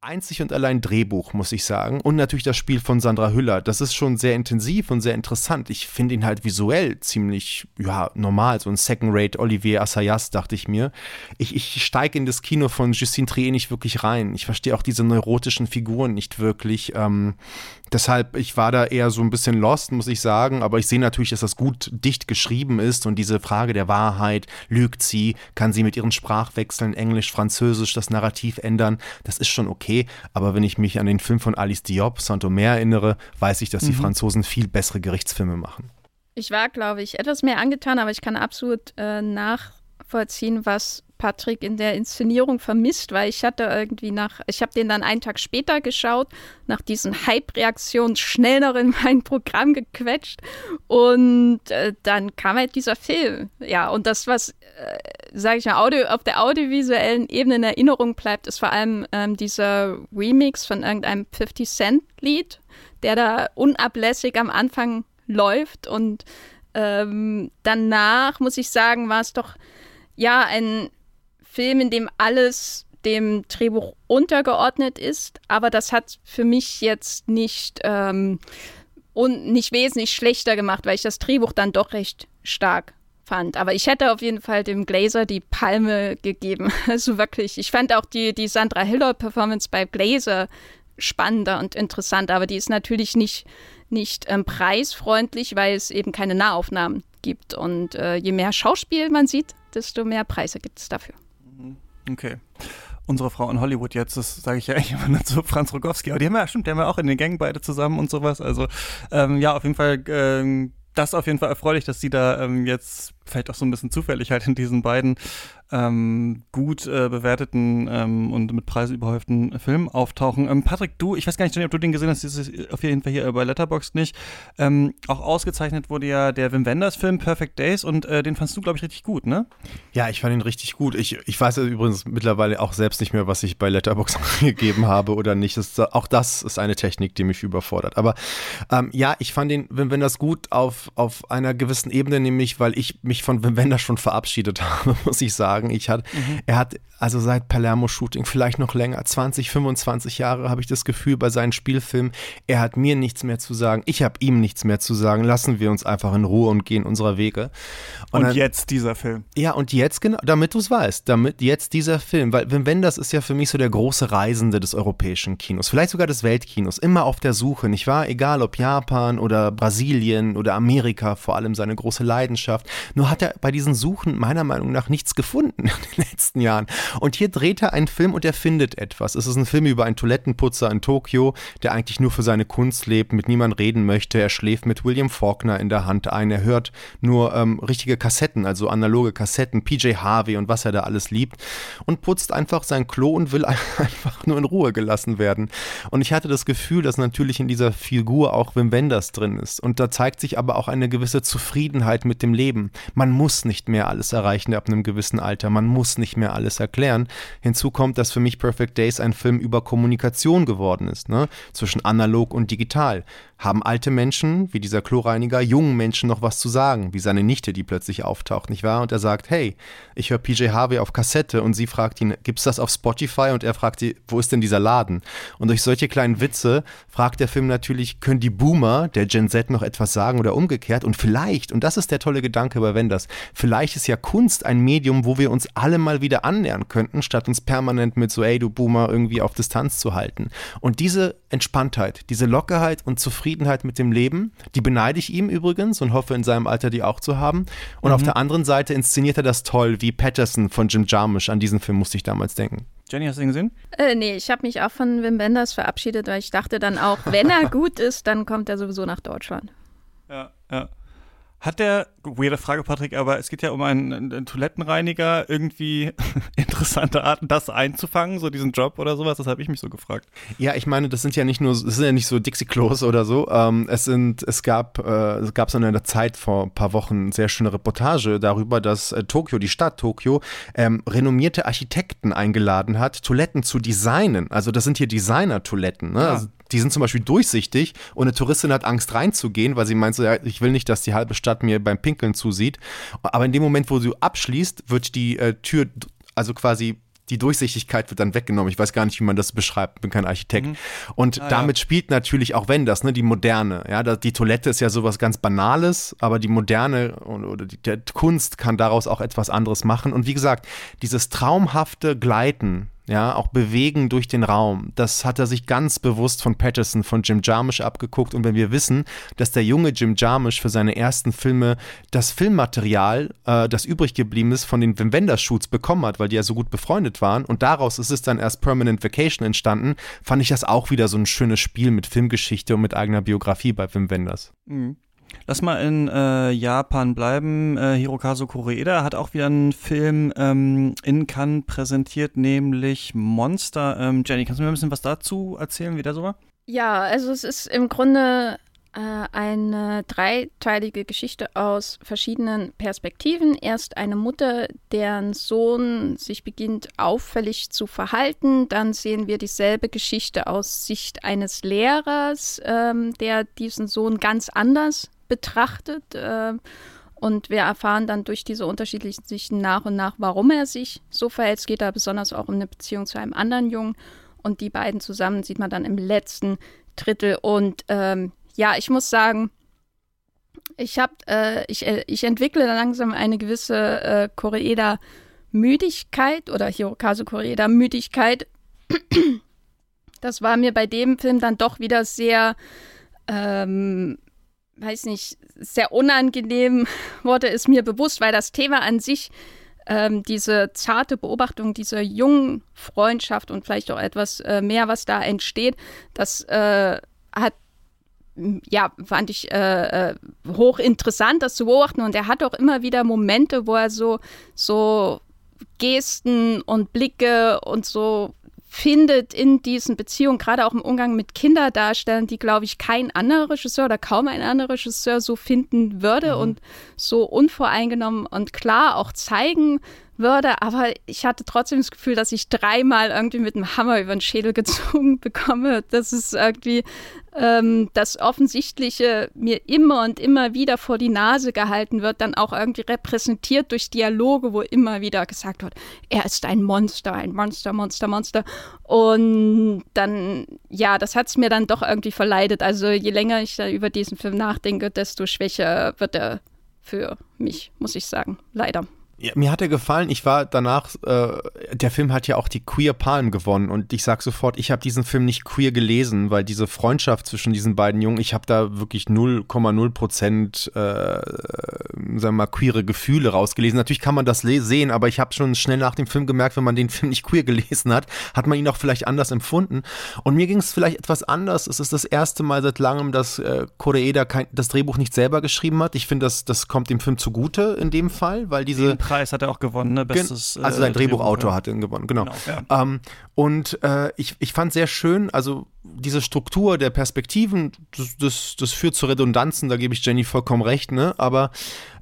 einzig und allein Drehbuch, muss ich sagen. Und natürlich das Spiel von Sandra Hüller. Das ist schon sehr intensiv und sehr interessant. Ich finde ihn halt visuell ziemlich, ja, normal. So ein Second-Rate Olivier Assayas, dachte ich mir. Ich, ich steige in das Kino von Justine Trier nicht wirklich rein. Ich verstehe auch diese neurotischen Figuren nicht wirklich. Ähm, deshalb, ich war da eher so ein bisschen lost, muss ich sagen. Aber ich sehe natürlich, dass das gut dicht geschrieben ist und diese Frage der Wahrheit, lügt sie, kann sie mit ihren Sprachwechseln Englisch, Französisch das Narrativ ändern, das ist schon okay aber wenn ich mich an den Film von Alice Diop, Saint-Omer erinnere, weiß ich, dass mhm. die Franzosen viel bessere Gerichtsfilme machen. Ich war, glaube ich, etwas mehr angetan, aber ich kann absolut äh, nachvollziehen, was Patrick in der Inszenierung vermisst, weil ich hatte irgendwie nach, ich habe den dann einen Tag später geschaut, nach diesen Hype-Reaktionen schnell noch in mein Programm gequetscht und äh, dann kam halt dieser Film. Ja, und das, was, äh, sage ich mal, Audio, auf der audiovisuellen Ebene in Erinnerung bleibt, ist vor allem ähm, dieser Remix von irgendeinem 50-Cent-Lied, der da unablässig am Anfang läuft und ähm, danach, muss ich sagen, war es doch ja ein Film, in dem alles dem Drehbuch untergeordnet ist, aber das hat für mich jetzt nicht ähm, und nicht wesentlich schlechter gemacht, weil ich das Drehbuch dann doch recht stark fand. Aber ich hätte auf jeden Fall dem Glazer die Palme gegeben. (laughs) Also wirklich, ich fand auch die, die Sandra Hiller-Performance bei Glazer spannender und interessanter, aber die ist natürlich nicht, nicht ähm, preisfreundlich, weil es eben keine Nahaufnahmen gibt. Und äh, je mehr Schauspiel man sieht, desto mehr Preise gibt es dafür. Okay. Unsere Frau in Hollywood jetzt, das sage ich ja (laughs) eigentlich immer nur zu Franz Rogowski, aber die haben ja, stimmt, die haben ja auch in den Gang beide zusammen und sowas. Also ähm, ja, auf jeden Fall ähm, das auf jeden Fall erfreulich, dass sie da ähm, jetzt vielleicht auch so ein bisschen zufällig halt in diesen beiden ähm, gut äh, bewerteten ähm, und mit Preisen überhäuften Filmen auftauchen. Ähm, Patrick, du, ich weiß gar nicht, ob du den gesehen hast, das ist auf jeden Fall hier bei Letterboxd nicht. Ähm, auch ausgezeichnet wurde ja der Wim Wenders Film Perfect Days und äh, den fandst du, glaube ich, richtig gut, ne? Ja, ich fand ihn richtig gut. Ich, ich weiß übrigens mittlerweile auch selbst nicht mehr, was ich bei Letterboxd (laughs) gegeben habe oder nicht. Das, auch das ist eine Technik, die mich überfordert. Aber ähm, ja, ich fand den Wim Wenders gut auf, auf einer gewissen Ebene, nämlich weil ich mich mich von Wim Wenders schon verabschiedet habe, (laughs) muss ich sagen. Ich hat, mhm. Er hat also seit Palermo-Shooting, vielleicht noch länger, 20, 25 Jahre, habe ich das Gefühl bei seinen Spielfilmen, er hat mir nichts mehr zu sagen, ich habe ihm nichts mehr zu sagen. Lassen wir uns einfach in Ruhe und gehen unserer Wege. Und, und dann, jetzt dieser Film. Ja, und jetzt genau, damit du es weißt, damit jetzt dieser Film, weil Wim Wenders ist ja für mich so der große Reisende des europäischen Kinos, vielleicht sogar des Weltkinos, immer auf der Suche, nicht wahr? Egal ob Japan oder Brasilien oder Amerika, vor allem seine große Leidenschaft. Nur hat er bei diesen Suchen meiner Meinung nach nichts gefunden (laughs) in den letzten Jahren. Und hier dreht er einen Film und er findet etwas. Es ist ein Film über einen Toilettenputzer in Tokio, der eigentlich nur für seine Kunst lebt, mit niemand reden möchte. Er schläft mit William Faulkner in der Hand ein. Er hört nur ähm, richtige Kassetten, also analoge Kassetten, PJ Harvey und was er da alles liebt und putzt einfach sein Klo und will (laughs) einfach nur in Ruhe gelassen werden. Und ich hatte das Gefühl, dass natürlich in dieser Figur auch Wim Wenders drin ist. Und da zeigt sich aber auch eine gewisse Zufriedenheit mit dem Leben. Man muss nicht mehr alles erreichen ab einem gewissen Alter. Man muss nicht mehr alles erklären. Hinzu kommt, dass für mich Perfect Days ein Film über Kommunikation geworden ist, ne? zwischen analog und digital. Haben alte Menschen, wie dieser Kloreiniger, jungen Menschen noch was zu sagen, wie seine Nichte, die plötzlich auftaucht, nicht wahr? Und er sagt, hey, ich höre PJ Harvey auf Kassette und sie fragt ihn, gibt's das auf Spotify? Und er fragt sie, wo ist denn dieser Laden? Und durch solche kleinen Witze fragt der Film natürlich, können die Boomer der Gen Z noch etwas sagen oder umgekehrt? Und vielleicht, und das ist der tolle Gedanke bei Wenders, vielleicht ist ja Kunst ein Medium, wo wir uns alle mal wieder annähern könnten, statt uns permanent mit so, ey, du Boomer, irgendwie auf Distanz zu halten. Und diese Entspanntheit, diese Lockerheit und Zufriedenheit mit dem Leben, die beneide ich ihm übrigens und hoffe in seinem Alter die auch zu haben. Und mhm. auf der anderen Seite inszeniert er das toll, wie Patterson von Jim Jarmusch. An diesen Film musste ich damals denken. Jenny, hast du ihn gesehen? Äh, nee, ich habe mich auch von Wim Wenders verabschiedet, weil ich dachte dann auch, wenn er (laughs) gut ist, dann kommt er sowieso nach Deutschland. Ja, ja. Hat der, weirde Frage, Patrick, aber es geht ja um einen, einen, Toilettenreiniger, irgendwie (laughs) interessante Arten, das einzufangen, so diesen Job oder sowas? Das habe ich mich so gefragt. Ja, ich meine, das sind ja nicht nur, es sind ja nicht so Dixie-Klos oder so. Ähm, es sind, es gab, äh, es gab so in der Zeit vor ein paar Wochen sehr schöne Reportage darüber, dass äh, Tokio, die Stadt Tokio, ähm, renommierte Architekten eingeladen hat, Toiletten zu designen. Also das sind hier Designer-Toiletten. Ne? Ja. Also die sind zum Beispiel durchsichtig und eine Touristin hat Angst reinzugehen, weil sie meint so, ja, ich will nicht, dass die halbe Stadt mir beim Pinkeln zusieht. Aber in dem Moment, wo du abschließt, wird die äh, Tür, also quasi die Durchsichtigkeit wird dann weggenommen. Ich weiß gar nicht, wie man das beschreibt, bin kein Architekt. Mhm. Und ah, damit ja. spielt natürlich auch wenn das, ne, die Moderne. Ja, die Toilette ist ja sowas ganz Banales, aber die Moderne oder die, die Kunst kann daraus auch etwas anderes machen. Und wie gesagt, dieses traumhafte Gleiten ja, auch bewegen durch den Raum. Das hat er sich ganz bewusst von Patterson, von Jim Jarmusch abgeguckt. Und wenn wir wissen, dass der junge Jim Jarmusch für seine ersten Filme das Filmmaterial, äh, das übrig geblieben ist, von den Wim Wenders Shoots bekommen hat, weil die ja so gut befreundet waren und daraus ist es dann erst Permanent Vacation entstanden, fand ich das auch wieder so ein schönes Spiel mit Filmgeschichte und mit eigener Biografie bei Wim Wenders. Mhm. Lass mal in äh, Japan bleiben. Äh, Hirokazu Koreeda hat auch wieder einen Film ähm, in Cannes präsentiert, nämlich Monster. Ähm, Jenny, kannst du mir ein bisschen was dazu erzählen, wie der so war? Ja, also es ist im Grunde äh, eine dreiteilige Geschichte aus verschiedenen Perspektiven. Erst eine Mutter, deren Sohn sich beginnt auffällig zu verhalten. Dann sehen wir dieselbe Geschichte aus Sicht eines Lehrers, ähm, der diesen Sohn ganz anders betrachtet. Äh, und wir erfahren dann durch diese unterschiedlichen Sichten nach und nach, warum er sich so verhält. Es geht da besonders auch um eine Beziehung zu einem anderen Jungen. Und die beiden zusammen sieht man dann im letzten Drittel. Und ähm, ja, ich muss sagen, ich habe, äh, ich, äh, ich entwickle langsam eine gewisse äh, Koreeda-Müdigkeit oder Hirokazu Koreeda-Müdigkeit. Das war mir bei dem Film dann doch wieder sehr ähm, weiß nicht, sehr unangenehm (laughs) wurde es mir bewusst, weil das Thema an sich, ähm, diese zarte Beobachtung dieser jungen Freundschaft und vielleicht auch etwas äh, mehr, was da entsteht, das äh, hat ja, fand ich äh, äh, hochinteressant, das zu beobachten. Und er hat auch immer wieder Momente, wo er so, so Gesten und Blicke und so findet in diesen Beziehungen, gerade auch im Umgang mit Kinderdarstellern, die, glaube ich, kein anderer Regisseur oder kaum ein anderer Regisseur so finden würde mhm. und so unvoreingenommen und klar auch zeigen würde, aber ich hatte trotzdem das Gefühl, dass ich dreimal irgendwie mit einem Hammer über den Schädel gezogen (laughs) bekomme. Das ist irgendwie ähm, das Offensichtliche mir immer und immer wieder vor die Nase gehalten wird, dann auch irgendwie repräsentiert durch Dialoge, wo immer wieder gesagt wird, er ist ein Monster, ein Monster, Monster, Monster. Und dann, ja, das hat es mir dann doch irgendwie verleidet. Also je länger ich da über diesen Film nachdenke, desto schwächer wird er für mich, muss ich sagen. Leider. Ja, mir hat er gefallen. Ich war danach, äh, der Film hat ja auch die Queer Palm gewonnen und ich sag sofort, ich habe diesen Film nicht queer gelesen, weil diese Freundschaft zwischen diesen beiden Jungen, ich habe da wirklich 0,0 Prozent, äh, sagen wir mal, queere Gefühle rausgelesen. Natürlich kann man das sehen, aber ich habe schon schnell nach dem Film gemerkt, wenn man den Film nicht queer (laughs) gelesen hat, hat man ihn auch vielleicht anders empfunden. Und mir ging es vielleicht etwas anders. Es ist das erste Mal seit langem, dass äh, Koreeda kein, das Drehbuch nicht selber geschrieben hat. Ich finde, das, das kommt dem Film zugute in dem Fall, weil diese Preis hat er auch gewonnen, ne? Bestes, also sein äh, Drehbuchautor Drehbuch, hat ihn gewonnen, genau. genau ja. ähm, und äh, ich, ich fand sehr schön, also diese Struktur der Perspektiven, das, das, das führt zu Redundanzen, da gebe ich Jenny vollkommen recht, ne? Aber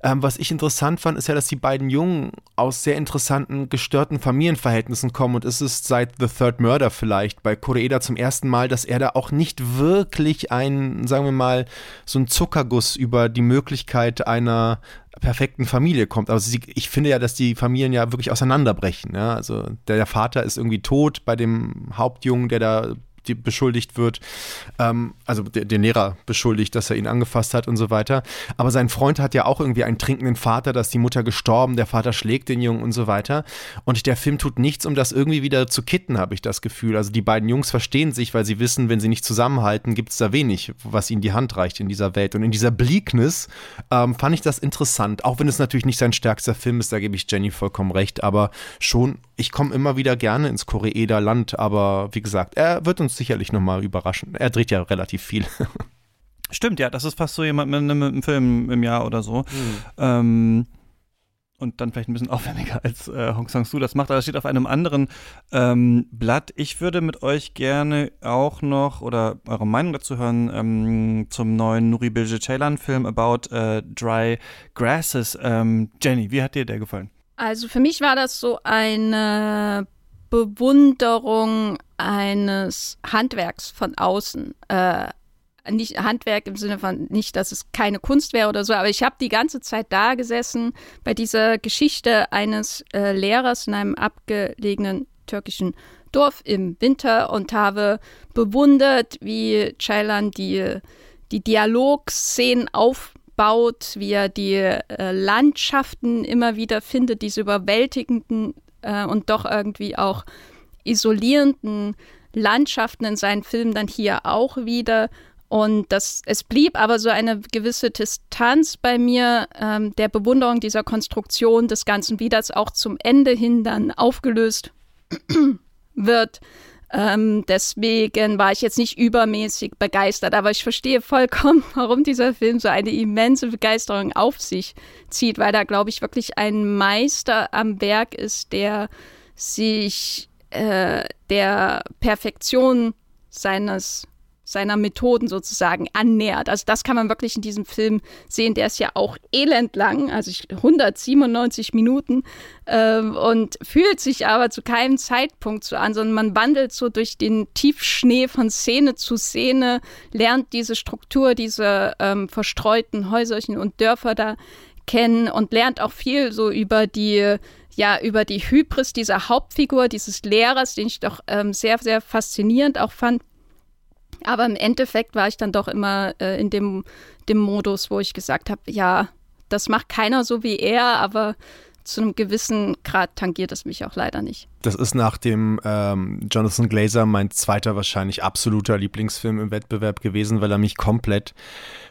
ähm, was ich interessant fand, ist ja, dass die beiden Jungen aus sehr interessanten, gestörten Familienverhältnissen kommen und es ist seit The Third Murder vielleicht bei Koreeda zum ersten Mal, dass er da auch nicht wirklich ein, sagen wir mal, so ein Zuckerguss über die Möglichkeit einer perfekten Familie kommt. Aber sie, ich finde ja, dass die Familien ja wirklich auseinanderbrechen. Ja? Also der, der Vater ist irgendwie tot bei dem Hauptjungen, der da die beschuldigt wird, ähm, also den Lehrer beschuldigt, dass er ihn angefasst hat und so weiter. Aber sein Freund hat ja auch irgendwie einen trinkenden Vater, da ist die Mutter gestorben, der Vater schlägt den Jungen und so weiter. Und der Film tut nichts, um das irgendwie wieder zu kitten, habe ich das Gefühl. Also die beiden Jungs verstehen sich, weil sie wissen, wenn sie nicht zusammenhalten, gibt es da wenig, was ihnen die Hand reicht in dieser Welt. Und in dieser Bleakness ähm, fand ich das interessant, auch wenn es natürlich nicht sein stärkster Film ist, da gebe ich Jenny vollkommen recht, aber schon, ich komme immer wieder gerne ins Koreeder Land, aber wie gesagt, er wird uns uns sicherlich nochmal überraschen. Er dreht ja relativ viel. (laughs) Stimmt, ja, das ist fast so jemand mit, mit einem Film im Jahr oder so. Mhm. Ähm, und dann vielleicht ein bisschen (laughs) aufwendiger als äh, Hong Sang-soo das macht. Aber das steht auf einem anderen ähm, Blatt. Ich würde mit euch gerne auch noch oder eure Meinung dazu hören ähm, zum neuen Nuri Bilge Ceylan-Film About äh, Dry Grasses. Ähm, Jenny, wie hat dir der gefallen? Also für mich war das so eine Bewunderung eines Handwerks von außen. Äh, nicht Handwerk im Sinne von nicht, dass es keine Kunst wäre oder so, aber ich habe die ganze Zeit da gesessen bei dieser Geschichte eines äh, Lehrers in einem abgelegenen türkischen Dorf im Winter und habe bewundert, wie Ceylan die, die Dialogszenen aufbaut, wie er die äh, Landschaften immer wieder findet, diese überwältigenden äh, und doch irgendwie auch isolierenden Landschaften in seinen Filmen dann hier auch wieder. Und das, es blieb aber so eine gewisse Distanz bei mir ähm, der Bewunderung dieser Konstruktion des Ganzen, wie das auch zum Ende hin dann aufgelöst (clears throat) wird. Ähm, deswegen war ich jetzt nicht übermäßig begeistert, aber ich verstehe vollkommen, (laughs) warum dieser Film so eine immense Begeisterung auf sich zieht, weil da, glaube ich, wirklich ein Meister am Werk ist, der sich äh, der Perfektion seines seiner Methoden sozusagen annähert. Also das kann man wirklich in diesem Film sehen. Der ist ja auch elendlang, also 197 Minuten äh, und fühlt sich aber zu keinem Zeitpunkt so an, sondern man wandelt so durch den Tiefschnee von Szene zu Szene, lernt diese Struktur, diese ähm, verstreuten Häuserchen und Dörfer da kennen und lernt auch viel so über die ja über die Hybris dieser Hauptfigur, dieses Lehrers, den ich doch ähm, sehr, sehr faszinierend auch fand. Aber im Endeffekt war ich dann doch immer äh, in dem, dem Modus, wo ich gesagt habe, ja, das macht keiner so wie er, aber zu einem gewissen Grad tangiert es mich auch leider nicht. Das ist nach dem ähm, Jonathan Glazer mein zweiter wahrscheinlich absoluter Lieblingsfilm im Wettbewerb gewesen, weil er mich komplett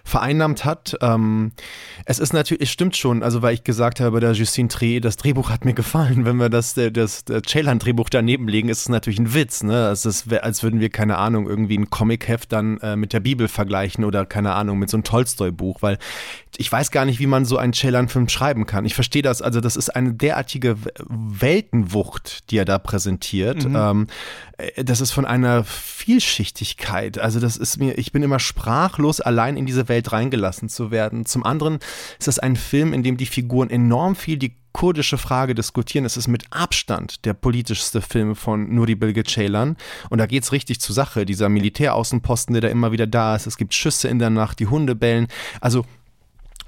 vereinnahmt hat. Ähm, es ist natürlich, es stimmt schon, also weil ich gesagt habe, der Justine Trier, das Drehbuch hat mir gefallen. (laughs) Wenn wir das, das, das Ceylan-Drehbuch daneben legen, ist es natürlich ein Witz. Ne? Es ist, als würden wir, keine Ahnung, irgendwie ein Comicheft dann äh, mit der Bibel vergleichen oder, keine Ahnung, mit so einem Tolstoi-Buch, weil ich weiß gar nicht, wie man so einen Ceylan-Film schreiben kann. Ich verstehe das, also das ist eine derartige Weltenwucht, die er da präsentiert. Mhm. Ähm, äh, das ist von einer Vielschichtigkeit. Also das ist mir, ich bin immer sprachlos, allein in diese Welt reingelassen zu werden. Zum anderen ist das ein Film, in dem die Figuren enorm viel die kurdische Frage diskutieren. Es ist mit Abstand der politischste Film von Nuri Bilge Ceylan. Und da geht es richtig zur Sache. Dieser Militäraußenposten, der da immer wieder da ist. Es gibt Schüsse in der Nacht, die Hunde bellen. Also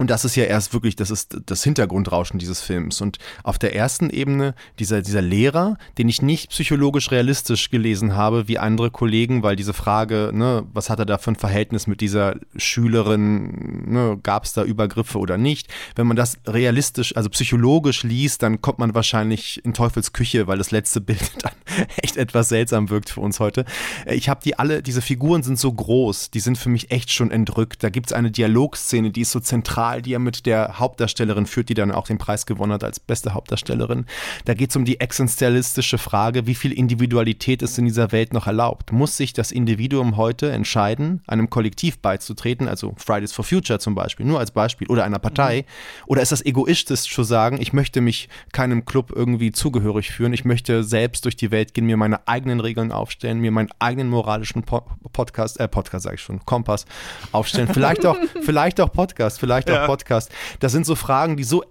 und das ist ja erst wirklich, das ist das Hintergrundrauschen dieses Films. Und auf der ersten Ebene dieser, dieser Lehrer, den ich nicht psychologisch realistisch gelesen habe, wie andere Kollegen, weil diese Frage, ne, was hat er da für ein Verhältnis mit dieser Schülerin, ne, gab es da Übergriffe oder nicht? Wenn man das realistisch, also psychologisch liest, dann kommt man wahrscheinlich in Teufels Küche, weil das letzte Bild (laughs) dann (laughs) echt etwas seltsam wirkt für uns heute. Ich habe die alle, diese Figuren sind so groß, die sind für mich echt schon entrückt. Da gibt es eine Dialogszene, die ist so zentral die er mit der Hauptdarstellerin führt, die dann auch den Preis gewonnen hat als beste Hauptdarstellerin. Da geht es um die existenzialistische Frage, wie viel Individualität ist in dieser Welt noch erlaubt? Muss sich das Individuum heute entscheiden, einem Kollektiv beizutreten, also Fridays for Future zum Beispiel, nur als Beispiel, oder einer Partei? Mhm. Oder ist das egoistisch zu sagen, ich möchte mich keinem Club irgendwie zugehörig führen, ich möchte selbst durch die Welt gehen, mir meine eigenen Regeln aufstellen, mir meinen eigenen moralischen po Podcast, äh, Podcast sage ich schon, Kompass aufstellen, vielleicht auch, (laughs) vielleicht auch Podcast, vielleicht ja. Podcast. Das sind so Fragen, die so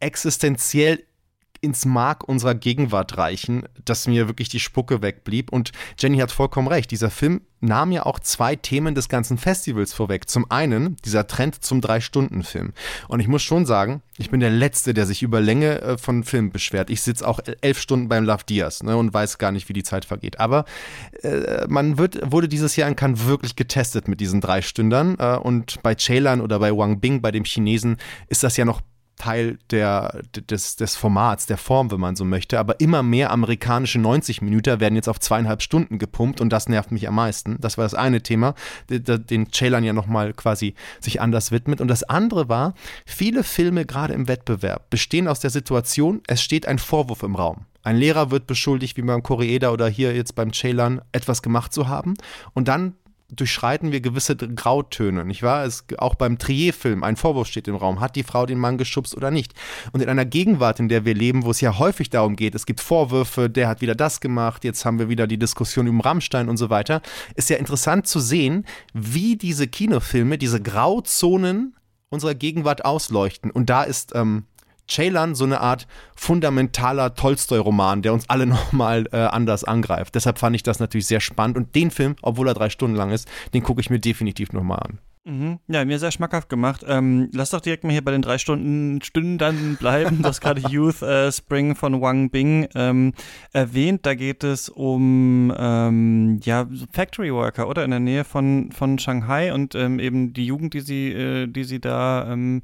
existenziell ins Mark unserer Gegenwart reichen, dass mir wirklich die Spucke wegblieb. Und Jenny hat vollkommen recht. Dieser Film nahm ja auch zwei Themen des ganzen Festivals vorweg. Zum einen dieser Trend zum Drei-Stunden-Film. Und ich muss schon sagen, ich bin der Letzte, der sich über Länge äh, von Filmen beschwert. Ich sitze auch elf Stunden beim Love Diaz ne, und weiß gar nicht, wie die Zeit vergeht. Aber äh, man wird, wurde dieses Jahr in Cannes wirklich getestet mit diesen drei Stündern. Äh, und bei Chelan oder bei Wang Bing, bei dem Chinesen, ist das ja noch Teil der, des, des Formats, der Form, wenn man so möchte. Aber immer mehr amerikanische 90 Minuten werden jetzt auf zweieinhalb Stunden gepumpt und das nervt mich am meisten. Das war das eine Thema, den Ceylan ja nochmal quasi sich anders widmet. Und das andere war, viele Filme gerade im Wettbewerb bestehen aus der Situation, es steht ein Vorwurf im Raum. Ein Lehrer wird beschuldigt, wie beim Koreeda oder hier jetzt beim Ceylan, etwas gemacht zu haben. Und dann durchschreiten wir gewisse Grautöne, nicht wahr? Es, auch beim Trier-Film, ein Vorwurf steht im Raum, hat die Frau den Mann geschubst oder nicht? Und in einer Gegenwart, in der wir leben, wo es ja häufig darum geht, es gibt Vorwürfe, der hat wieder das gemacht, jetzt haben wir wieder die Diskussion über Rammstein und so weiter, ist ja interessant zu sehen, wie diese Kinofilme, diese Grauzonen unserer Gegenwart ausleuchten. Und da ist ähm, Ceylan so eine Art fundamentaler Tolstoi-Roman, der uns alle (laughs) nochmal äh, anders angreift. Deshalb fand ich das natürlich sehr spannend und den Film, obwohl er drei Stunden lang ist, den gucke ich mir definitiv nochmal an. Mhm. Ja, mir sehr schmackhaft gemacht. Ähm, lass doch direkt mal hier bei den drei Stunden Stunden dann bleiben. Du hast gerade (laughs) Youth äh, Spring von Wang Bing ähm, erwähnt. Da geht es um ähm, ja, Factory Worker, oder? In der Nähe von, von Shanghai und ähm, eben die Jugend, die sie, äh, die sie da ähm,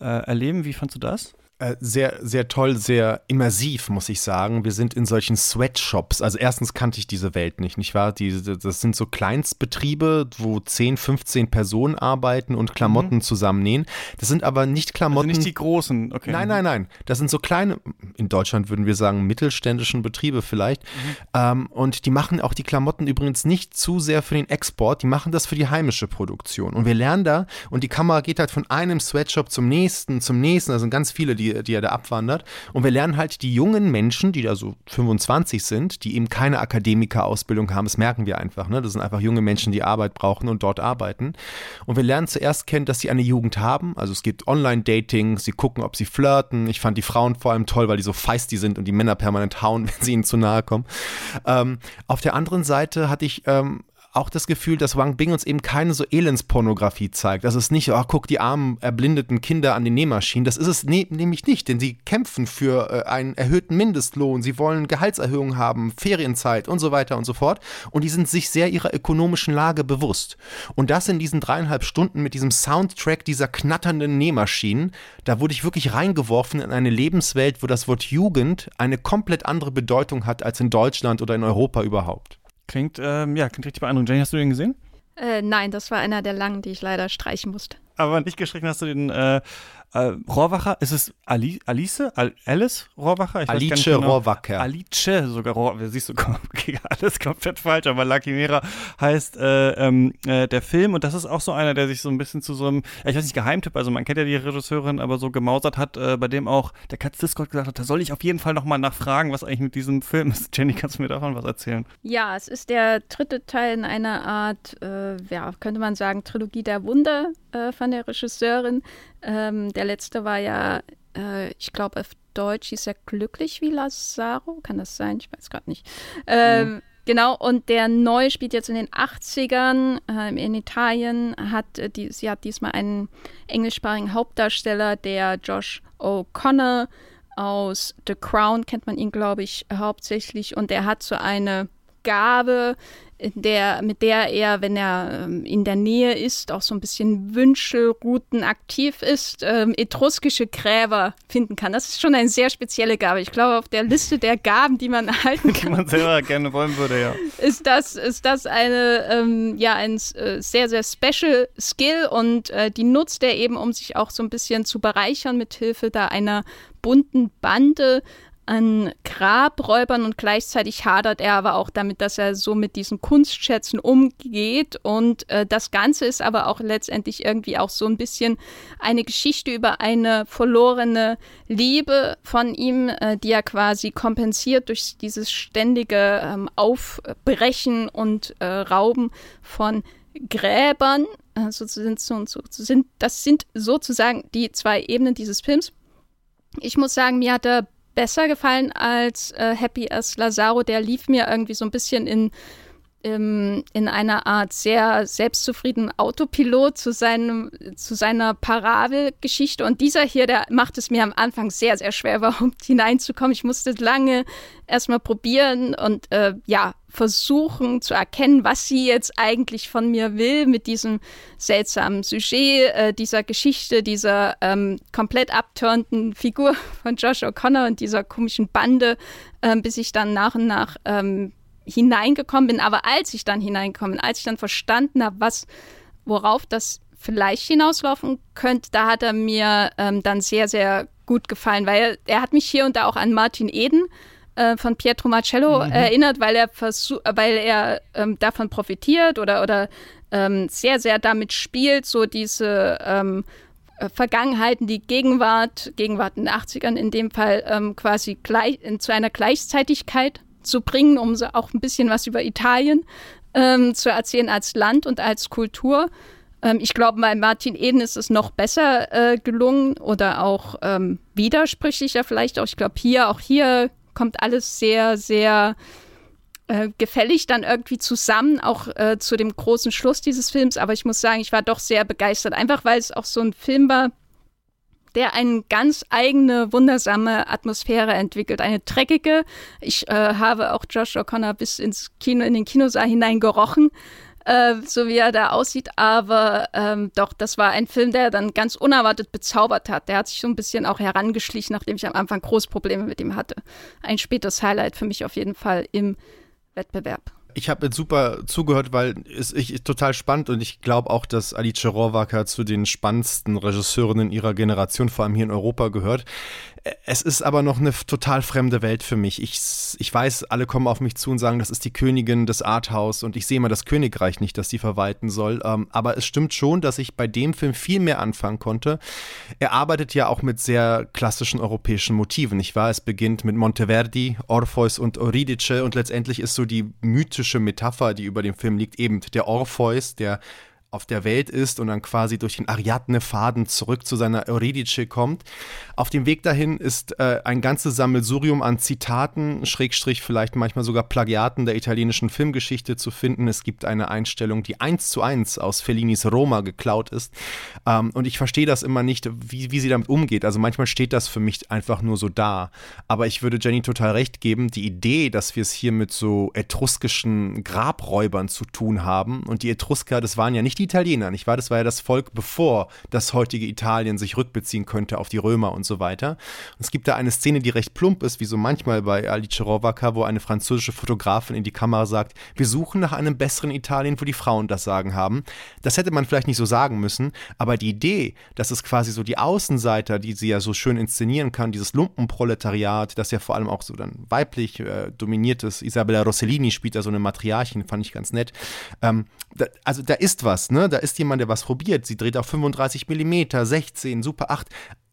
äh, erleben. Wie fandst du das? Äh, sehr, sehr toll, sehr immersiv, muss ich sagen. Wir sind in solchen Sweatshops. Also erstens kannte ich diese Welt nicht, nicht wahr? Die, das sind so Kleinstbetriebe, wo 10, 15 Personen arbeiten und Klamotten mhm. zusammennähen. Das sind aber nicht Klamotten. Also nicht die großen, okay. Nein, nein, nein. Das sind so kleine, in Deutschland würden wir sagen, mittelständischen Betriebe vielleicht. Mhm. Ähm, und die machen auch die Klamotten übrigens nicht zu sehr für den Export, die machen das für die heimische Produktion. Und wir lernen da, und die Kamera geht halt von einem Sweatshop zum nächsten, zum nächsten. Da sind ganz viele, die die, er da abwandert. Und wir lernen halt die jungen Menschen, die da so 25 sind, die eben keine Akademikerausbildung haben, das merken wir einfach. Ne? Das sind einfach junge Menschen, die Arbeit brauchen und dort arbeiten. Und wir lernen zuerst kennen, dass sie eine Jugend haben. Also es gibt Online-Dating, sie gucken, ob sie flirten. Ich fand die Frauen vor allem toll, weil die so feisty sind und die Männer permanent hauen, (laughs) wenn sie ihnen zu nahe kommen. Ähm, auf der anderen Seite hatte ich ähm, auch das Gefühl, dass Wang Bing uns eben keine so Elendspornografie zeigt. Das ist nicht, oh, guck die armen, erblindeten Kinder an den Nähmaschinen. Das ist es ne nämlich nicht, denn sie kämpfen für äh, einen erhöhten Mindestlohn, sie wollen Gehaltserhöhungen haben, Ferienzeit und so weiter und so fort. Und die sind sich sehr ihrer ökonomischen Lage bewusst. Und das in diesen dreieinhalb Stunden mit diesem Soundtrack dieser knatternden Nähmaschinen, da wurde ich wirklich reingeworfen in eine Lebenswelt, wo das Wort Jugend eine komplett andere Bedeutung hat als in Deutschland oder in Europa überhaupt. Klingt, ähm, ja, klingt richtig beeindruckend. Jenny, hast du den gesehen? Äh, nein, das war einer der langen, die ich leider streichen musste. Aber nicht gestrichen hast du den äh, äh, Rohrwacher, ist es Ali, Alice? Al Alice Rohrwacher? Ich Alice genau. Rohrwacher. Alice sogar Rohrwacher. Siehst du, (laughs) okay, alles komplett falsch, aber Lucky Mera heißt äh, ähm, äh, der Film und das ist auch so einer, der sich so ein bisschen zu so einem, ich weiß nicht, Geheimtipp, also man kennt ja die Regisseurin, aber so gemausert hat, äh, bei dem auch der Katz Discord gesagt hat, da soll ich auf jeden Fall nochmal nachfragen, was eigentlich mit diesem Film ist. (laughs) Jenny, kannst du mir davon was erzählen? Ja, es ist der dritte Teil in einer Art, äh, ja, könnte man sagen, Trilogie der Wunder äh, von der Regisseurin. Ähm, der letzte war ja, äh, ich glaube, auf Deutsch hieß er Glücklich wie Lazaro. Kann das sein? Ich weiß gerade nicht. Ähm, mhm. Genau, und der neue spielt jetzt in den 80ern äh, in Italien. Hat, äh, die, sie hat diesmal einen englischsprachigen Hauptdarsteller, der Josh O'Connor aus The Crown kennt man ihn, glaube ich, hauptsächlich. Und er hat so eine Gabe, der, mit der er, wenn er ähm, in der Nähe ist, auch so ein bisschen Wünschelrouten aktiv ist, ähm, etruskische Gräber finden kann. Das ist schon eine sehr spezielle Gabe. Ich glaube, auf der Liste der Gaben, die man (laughs) erhalten kann, die man selber gerne wollen würde, ja. Ist das, ist das eine, ähm, ja, ein äh, sehr, sehr special Skill und äh, die nutzt er eben, um sich auch so ein bisschen zu bereichern mit Hilfe da einer bunten Bande an Grabräubern und gleichzeitig hadert er aber auch damit, dass er so mit diesen Kunstschätzen umgeht. Und äh, das Ganze ist aber auch letztendlich irgendwie auch so ein bisschen eine Geschichte über eine verlorene Liebe von ihm, äh, die er quasi kompensiert durch dieses ständige ähm, Aufbrechen und äh, Rauben von Gräbern. Also sind, sind, das sind sozusagen die zwei Ebenen dieses Films. Ich muss sagen, mir hat er besser gefallen als äh, Happy as Lazaro. Der lief mir irgendwie so ein bisschen in, in, in einer Art sehr selbstzufriedenen Autopilot zu, seinem, zu seiner Parabelgeschichte. Und dieser hier, der macht es mir am Anfang sehr, sehr schwer, (laughs) überhaupt hineinzukommen. Ich musste lange erstmal probieren und äh, ja, versuchen zu erkennen, was sie jetzt eigentlich von mir will mit diesem seltsamen Sujet, äh, dieser Geschichte, dieser ähm, komplett abturnten Figur von Josh O'Connor und dieser komischen Bande, äh, bis ich dann nach und nach ähm, hineingekommen bin. Aber als ich dann hineingekommen bin, als ich dann verstanden habe, was, worauf das vielleicht hinauslaufen könnte, da hat er mir ähm, dann sehr, sehr gut gefallen, weil er, er hat mich hier und da auch an Martin Eden äh, von Pietro Marcello mhm. erinnert, weil er versuch, weil er ähm, davon profitiert oder, oder ähm, sehr, sehr damit spielt, so diese ähm, äh, Vergangenheiten, die Gegenwart, Gegenwart in den 80ern in dem Fall ähm, quasi gleich, in, zu einer Gleichzeitigkeit zu bringen, um so auch ein bisschen was über Italien ähm, zu erzählen als Land und als Kultur. Ähm, ich glaube, bei Martin Eden ist es noch besser äh, gelungen oder auch ähm, widersprüchlicher vielleicht auch. Ich glaube, hier, auch hier kommt alles sehr, sehr äh, gefällig dann irgendwie zusammen, auch äh, zu dem großen Schluss dieses Films. Aber ich muss sagen, ich war doch sehr begeistert, einfach weil es auch so ein Film war, der eine ganz eigene, wundersame Atmosphäre entwickelt. Eine dreckige. Ich äh, habe auch Josh O'Connor bis ins Kino, in den Kinosaal hinein gerochen. Äh, so wie er da aussieht. Aber ähm, doch, das war ein Film, der dann ganz unerwartet bezaubert hat. Der hat sich so ein bisschen auch herangeschlichen, nachdem ich am Anfang große Probleme mit ihm hatte. Ein spätes Highlight für mich auf jeden Fall im Wettbewerb. Ich habe jetzt super zugehört, weil es ist total spannend und ich glaube auch, dass Alice Rohrwacker zu den spannendsten Regisseurinnen ihrer Generation, vor allem hier in Europa, gehört. Es ist aber noch eine total fremde Welt für mich. Ich, ich weiß, alle kommen auf mich zu und sagen, das ist die Königin des Arthouse und ich sehe immer das Königreich nicht, das sie verwalten soll. Ähm, aber es stimmt schon, dass ich bei dem Film viel mehr anfangen konnte. Er arbeitet ja auch mit sehr klassischen europäischen Motiven, nicht wahr? Es beginnt mit Monteverdi, Orpheus und Euridice und letztendlich ist so die mythische Metapher, die über dem Film liegt, eben der Orpheus, der auf der Welt ist und dann quasi durch den Ariadne-Faden zurück zu seiner Eurydice kommt. Auf dem Weg dahin ist äh, ein ganzes Sammelsurium an Zitaten, Schrägstrich vielleicht manchmal sogar Plagiaten der italienischen Filmgeschichte zu finden. Es gibt eine Einstellung, die eins zu eins aus Fellinis Roma geklaut ist. Ähm, und ich verstehe das immer nicht, wie, wie sie damit umgeht. Also manchmal steht das für mich einfach nur so da. Aber ich würde Jenny total recht geben, die Idee, dass wir es hier mit so etruskischen Grabräubern zu tun haben und die Etrusker, das waren ja nicht die Italiener, nicht wahr? Das war ja das Volk, bevor das heutige Italien sich rückbeziehen könnte auf die Römer und so weiter. Und es gibt da eine Szene, die recht plump ist, wie so manchmal bei Alice Rovaka, wo eine französische Fotografin in die Kamera sagt, wir suchen nach einem besseren Italien, wo die Frauen das Sagen haben. Das hätte man vielleicht nicht so sagen müssen, aber die Idee, dass es quasi so die Außenseiter, die sie ja so schön inszenieren kann, dieses Lumpenproletariat, das ja vor allem auch so dann weiblich äh, dominiert ist, Isabella Rossellini spielt da so eine Matriarchin, fand ich ganz nett. Ähm, da, also da ist was, ne? Da ist jemand, der was probiert. Sie dreht auf 35 mm, 16, Super 8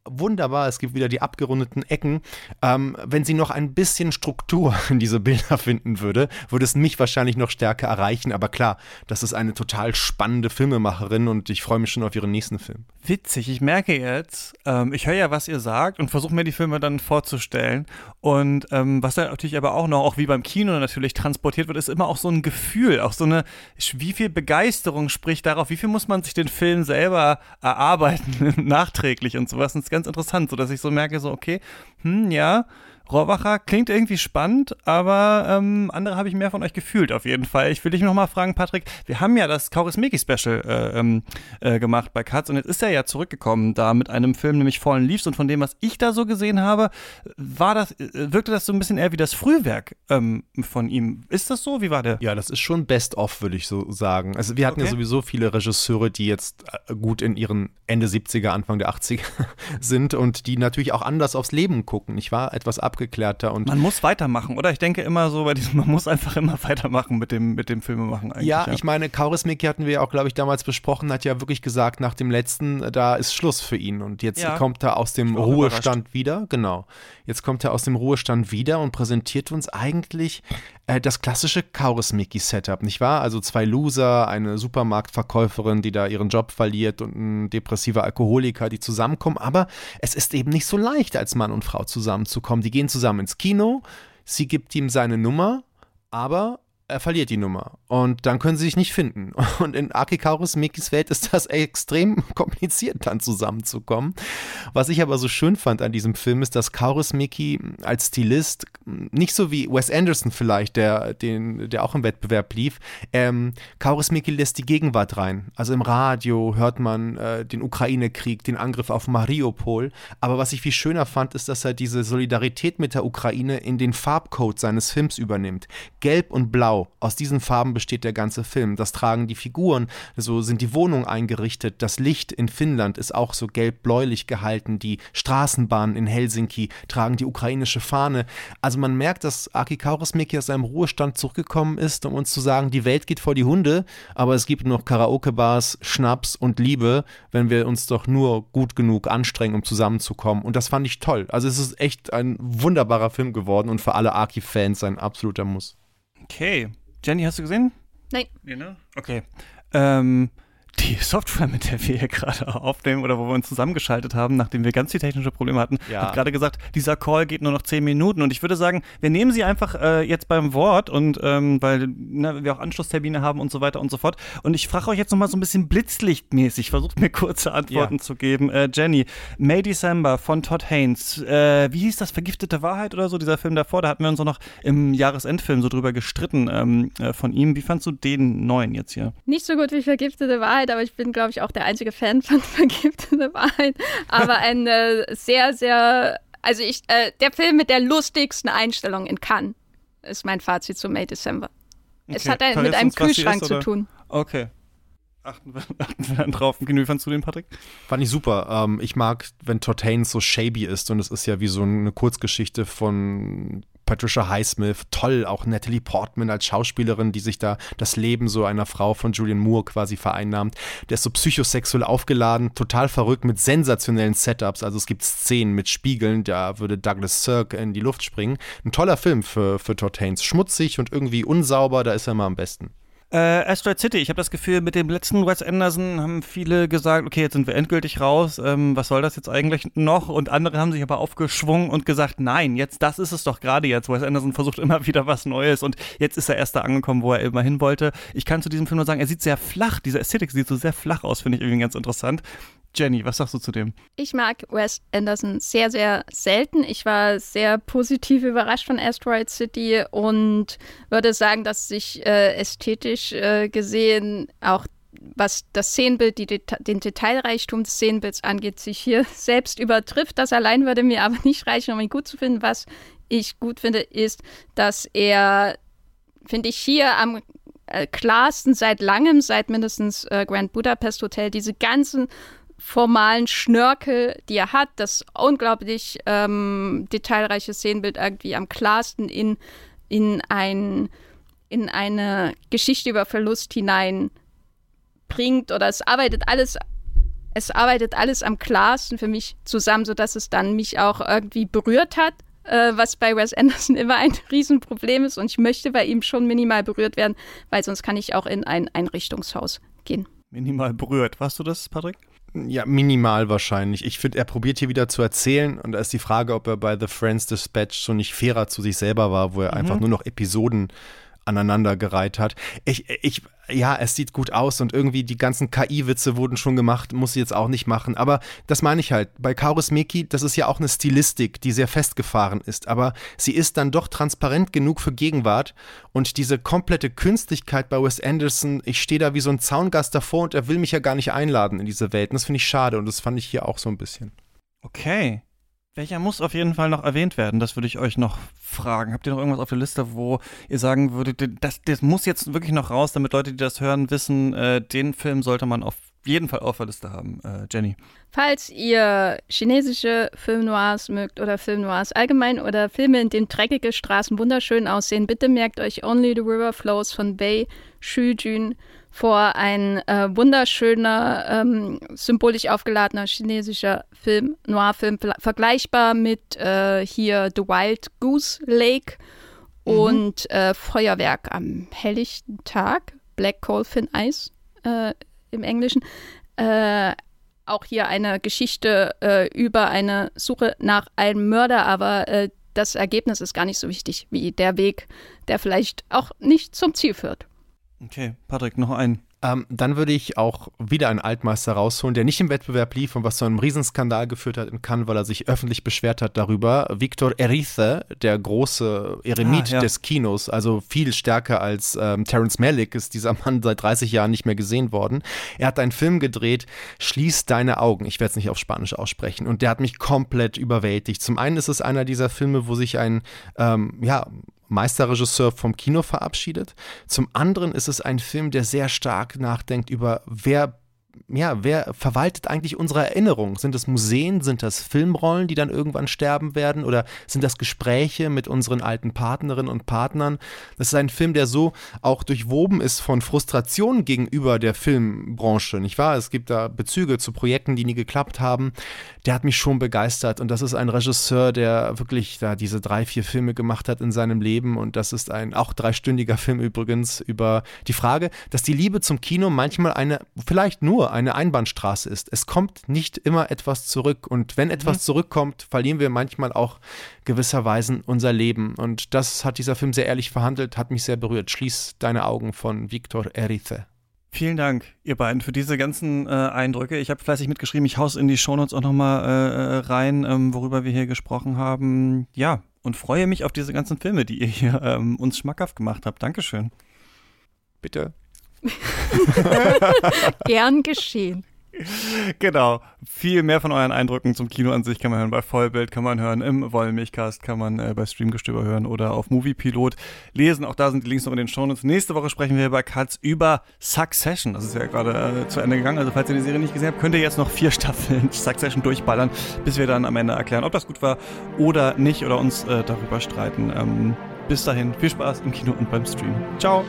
wunderbar, es gibt wieder die abgerundeten Ecken. Ähm, wenn sie noch ein bisschen Struktur (laughs) in diese Bilder finden würde, würde es mich wahrscheinlich noch stärker erreichen. Aber klar, das ist eine total spannende Filmemacherin und ich freue mich schon auf ihren nächsten Film. Witzig, ich merke jetzt, ähm, ich höre ja, was ihr sagt und versuche mir die Filme dann vorzustellen. Und ähm, was da natürlich aber auch noch, auch wie beim Kino natürlich transportiert wird, ist immer auch so ein Gefühl, auch so eine, wie viel Begeisterung spricht darauf, wie viel muss man sich den Film selber erarbeiten, (laughs) nachträglich und sowas. Und es ganz interessant, so dass ich so merke, so, okay, hm, ja, Rohrbacher klingt irgendwie spannend, aber ähm, andere habe ich mehr von euch gefühlt auf jeden Fall. Ich will dich nochmal fragen, Patrick, wir haben ja das Kaurismäki-Special äh, ähm, äh, gemacht bei Katz und jetzt ist er ja zurückgekommen da mit einem Film, nämlich Fallen Leaves und von dem, was ich da so gesehen habe, war das, äh, wirkte das so ein bisschen eher wie das Frühwerk ähm, von ihm. Ist das so? Wie war der? Ja, das ist schon Best-of, würde ich so sagen. Also wir hatten okay. ja sowieso viele Regisseure, die jetzt äh, gut in ihren Ende 70er, Anfang der 80er (laughs) sind und die natürlich auch anders aufs Leben gucken. Ich war etwas ab abgeklärter und. Man muss weitermachen, oder? Ich denke immer so bei diesem, man muss einfach immer (laughs) weitermachen mit dem, mit dem Filmemachen eigentlich. Ja, ja. ich meine, Kaurismäki hatten wir ja auch, glaube ich, damals besprochen, hat ja wirklich gesagt, nach dem letzten, da ist Schluss für ihn. Und jetzt ja. kommt er aus dem Ruhestand wieder, genau. Jetzt kommt er aus dem Ruhestand wieder und präsentiert uns eigentlich äh, das klassische Kaurismäki-Setup, nicht wahr? Also zwei Loser, eine Supermarktverkäuferin, die da ihren Job verliert und ein depressiver Alkoholiker, die zusammenkommen. Aber es ist eben nicht so leicht, als Mann und Frau zusammenzukommen. Die gehen zusammen ins Kino, sie gibt ihm seine Nummer, aber er verliert die Nummer und dann können sie sich nicht finden. (laughs) Und in Akikaurus Mikis Welt ist das extrem (laughs) kompliziert, dann zusammenzukommen. Was ich aber so schön fand an diesem Film ist, dass Kaurus Miki als Stilist nicht so wie Wes Anderson vielleicht, der, den, der auch im Wettbewerb lief, ähm, Kaurus Miki lässt die Gegenwart rein. Also im Radio hört man äh, den Ukraine-Krieg, den Angriff auf Mariupol. Aber was ich viel schöner fand, ist, dass er diese Solidarität mit der Ukraine in den Farbcode seines Films übernimmt. Gelb und Blau Blau. Aus diesen Farben besteht der ganze Film. Das tragen die Figuren, so sind die Wohnungen eingerichtet. Das Licht in Finnland ist auch so gelb-bläulich gehalten. Die Straßenbahnen in Helsinki tragen die ukrainische Fahne. Also man merkt, dass Aki Kaurismäki aus seinem Ruhestand zurückgekommen ist, um uns zu sagen, die Welt geht vor die Hunde, aber es gibt noch Karaoke-Bars, Schnaps und Liebe, wenn wir uns doch nur gut genug anstrengen, um zusammenzukommen. Und das fand ich toll. Also es ist echt ein wunderbarer Film geworden und für alle Aki-Fans ein absoluter Muss. Okay. Jenny, hast du gesehen? Nein. Nee, ne? Okay. Ähm, die Software, mit der wir hier gerade aufnehmen oder wo wir uns zusammengeschaltet haben, nachdem wir ganz viele technische Probleme hatten, ja. hat gerade gesagt, dieser Call geht nur noch zehn Minuten. Und ich würde sagen, wir nehmen sie einfach äh, jetzt beim Wort und ähm, weil ne, wir auch Anschlusstermine haben und so weiter und so fort. Und ich frage euch jetzt nochmal so ein bisschen blitzlichtmäßig, versucht mir kurze Antworten ja. zu geben. Äh, Jenny, May December von Todd Haynes. Äh, wie hieß das? Vergiftete Wahrheit oder so? Dieser Film davor, da hatten wir uns auch noch im Jahresendfilm so drüber gestritten ähm, äh, von ihm. Wie fandst du den neuen jetzt hier? Nicht so gut wie Vergiftete Wahrheit Wahrheit, aber ich bin, glaube ich, auch der einzige Fan von (laughs) Vergiftete Wahrheit. Aber ein äh, sehr, sehr, also ich, äh, der Film mit der lustigsten Einstellung in Cannes ist mein Fazit zu May December. Okay. Es hat ein, mit einem Kühlschrank ist, zu tun. Okay. Achten wir, (laughs) achten wir dann drauf. Wie fandst du den, Patrick? Fand ich super. Ähm, ich mag, wenn Todd Haynes so shabby ist und es ist ja wie so eine Kurzgeschichte von Patricia Highsmith, toll, auch Natalie Portman als Schauspielerin, die sich da das Leben so einer Frau von Julian Moore quasi vereinnahmt. Der ist so psychosexuell aufgeladen, total verrückt mit sensationellen Setups. Also es gibt Szenen mit Spiegeln, da würde Douglas Sirk in die Luft springen. Ein toller Film für, für Todd Haynes. Schmutzig und irgendwie unsauber, da ist er mal am besten. Äh, Asteroid City, ich habe das Gefühl, mit dem letzten Wes Anderson haben viele gesagt, okay, jetzt sind wir endgültig raus, ähm, was soll das jetzt eigentlich noch? Und andere haben sich aber aufgeschwungen und gesagt, nein, jetzt, das ist es doch gerade jetzt. Wes Anderson versucht immer wieder was Neues und jetzt ist er erst da angekommen, wo er immer hin wollte. Ich kann zu diesem Film nur sagen, er sieht sehr flach, diese Ästhetik sieht so sehr flach aus, finde ich irgendwie ganz interessant. Jenny, was sagst du zu dem? Ich mag Wes Anderson sehr, sehr selten. Ich war sehr positiv überrascht von Asteroid City und würde sagen, dass sich äh, ästhetisch äh, gesehen auch was das Szenenbild, die Deta den Detailreichtum des Szenenbilds angeht, sich hier (laughs) selbst übertrifft. Das allein würde mir aber nicht reichen, um ihn gut zu finden. Was ich gut finde, ist, dass er, finde ich, hier am äh, klarsten seit langem, seit mindestens äh, Grand Budapest Hotel, diese ganzen formalen Schnörkel, die er hat, das unglaublich ähm, detailreiche Szenenbild irgendwie am klarsten in, in, ein, in eine Geschichte über Verlust hinein bringt oder es arbeitet alles es arbeitet alles am klarsten für mich zusammen, sodass es dann mich auch irgendwie berührt hat, äh, was bei Wes Anderson (laughs) immer ein Riesenproblem ist. Und ich möchte bei ihm schon minimal berührt werden, weil sonst kann ich auch in ein Einrichtungshaus gehen. Minimal berührt. Warst du das, Patrick? Ja, minimal wahrscheinlich. Ich finde, er probiert hier wieder zu erzählen und da ist die Frage, ob er bei The Friends Dispatch schon nicht fairer zu sich selber war, wo er mhm. einfach nur noch Episoden aneinandergereiht hat. Ich, ich, ja, es sieht gut aus und irgendwie die ganzen KI-Witze wurden schon gemacht, muss sie jetzt auch nicht machen. Aber das meine ich halt. Bei Kaurismäki, das ist ja auch eine Stilistik, die sehr festgefahren ist. Aber sie ist dann doch transparent genug für Gegenwart. Und diese komplette Künstlichkeit bei Wes Anderson, ich stehe da wie so ein Zaungast davor und er will mich ja gar nicht einladen in diese Welt. Und das finde ich schade und das fand ich hier auch so ein bisschen. Okay. Welcher muss auf jeden Fall noch erwähnt werden? Das würde ich euch noch fragen. Habt ihr noch irgendwas auf der Liste, wo ihr sagen würdet, das, das muss jetzt wirklich noch raus, damit Leute, die das hören, wissen, äh, den Film sollte man auf jeden Fall auf der Liste haben, äh, Jenny. Falls ihr chinesische Film Noirs mögt oder Film Noirs allgemein oder Filme, in denen dreckige Straßen wunderschön aussehen, bitte merkt euch Only the River Flows von Bei Shujun vor ein äh, wunderschöner, ähm, symbolisch aufgeladener chinesischer Film, Noir-Film, vergleichbar mit äh, hier The Wild Goose Lake mhm. und äh, Feuerwerk am helllichten Tag, Black Coal Thin Ice äh, im Englischen. Äh, auch hier eine Geschichte äh, über eine Suche nach einem Mörder, aber das Ergebnis ist gar nicht so wichtig wie der Weg, der vielleicht auch nicht zum Ziel führt. Okay, Patrick, noch ein. Ähm, dann würde ich auch wieder einen Altmeister rausholen, der nicht im Wettbewerb lief und was zu einem Riesenskandal geführt hat in Cannes, weil er sich öffentlich beschwert hat darüber. Victor Erice, der große Eremit ah, ja. des Kinos, also viel stärker als ähm, Terence Malick, ist dieser Mann seit 30 Jahren nicht mehr gesehen worden. Er hat einen Film gedreht, Schließ deine Augen. Ich werde es nicht auf Spanisch aussprechen. Und der hat mich komplett überwältigt. Zum einen ist es einer dieser Filme, wo sich ein, ähm, ja, Meisterregisseur vom Kino verabschiedet. Zum anderen ist es ein Film, der sehr stark nachdenkt über, wer ja, wer verwaltet eigentlich unsere Erinnerung? Sind das Museen, sind das Filmrollen, die dann irgendwann sterben werden oder sind das Gespräche mit unseren alten Partnerinnen und Partnern? Das ist ein Film, der so auch durchwoben ist von Frustration gegenüber der Filmbranche, nicht wahr? Es gibt da Bezüge zu Projekten, die nie geklappt haben. Der hat mich schon begeistert und das ist ein Regisseur, der wirklich da diese drei, vier Filme gemacht hat in seinem Leben und das ist ein auch dreistündiger Film übrigens über die Frage, dass die Liebe zum Kino manchmal eine, vielleicht nur eine Einbahnstraße ist. Es kommt nicht immer etwas zurück. Und wenn etwas mhm. zurückkommt, verlieren wir manchmal auch gewisserweise unser Leben. Und das hat dieser Film sehr ehrlich verhandelt, hat mich sehr berührt. Schließ deine Augen von Victor Erice. Vielen Dank, ihr beiden, für diese ganzen äh, Eindrücke. Ich habe fleißig mitgeschrieben, ich haus in die Shownotes auch nochmal äh, rein, ähm, worüber wir hier gesprochen haben. Ja, und freue mich auf diese ganzen Filme, die ihr hier ähm, uns schmackhaft gemacht habt. Dankeschön. Bitte. (laughs) Gern geschehen. Genau. Viel mehr von euren Eindrücken zum Kino an sich kann man hören bei Vollbild, kann man hören im Wollmilchcast, kann man äh, bei Streamgestöber hören oder auf Moviepilot lesen. Auch da sind die Links noch in den Shownotes. Nächste Woche sprechen wir bei Katz über Succession. Das ist ja gerade äh, zu Ende gegangen. Also falls ihr die Serie nicht gesehen habt, könnt ihr jetzt noch vier (laughs) Staffeln Succession durchballern, bis wir dann am Ende erklären, ob das gut war oder nicht oder uns äh, darüber streiten. Ähm, bis dahin, viel Spaß im Kino und beim Stream. Ciao.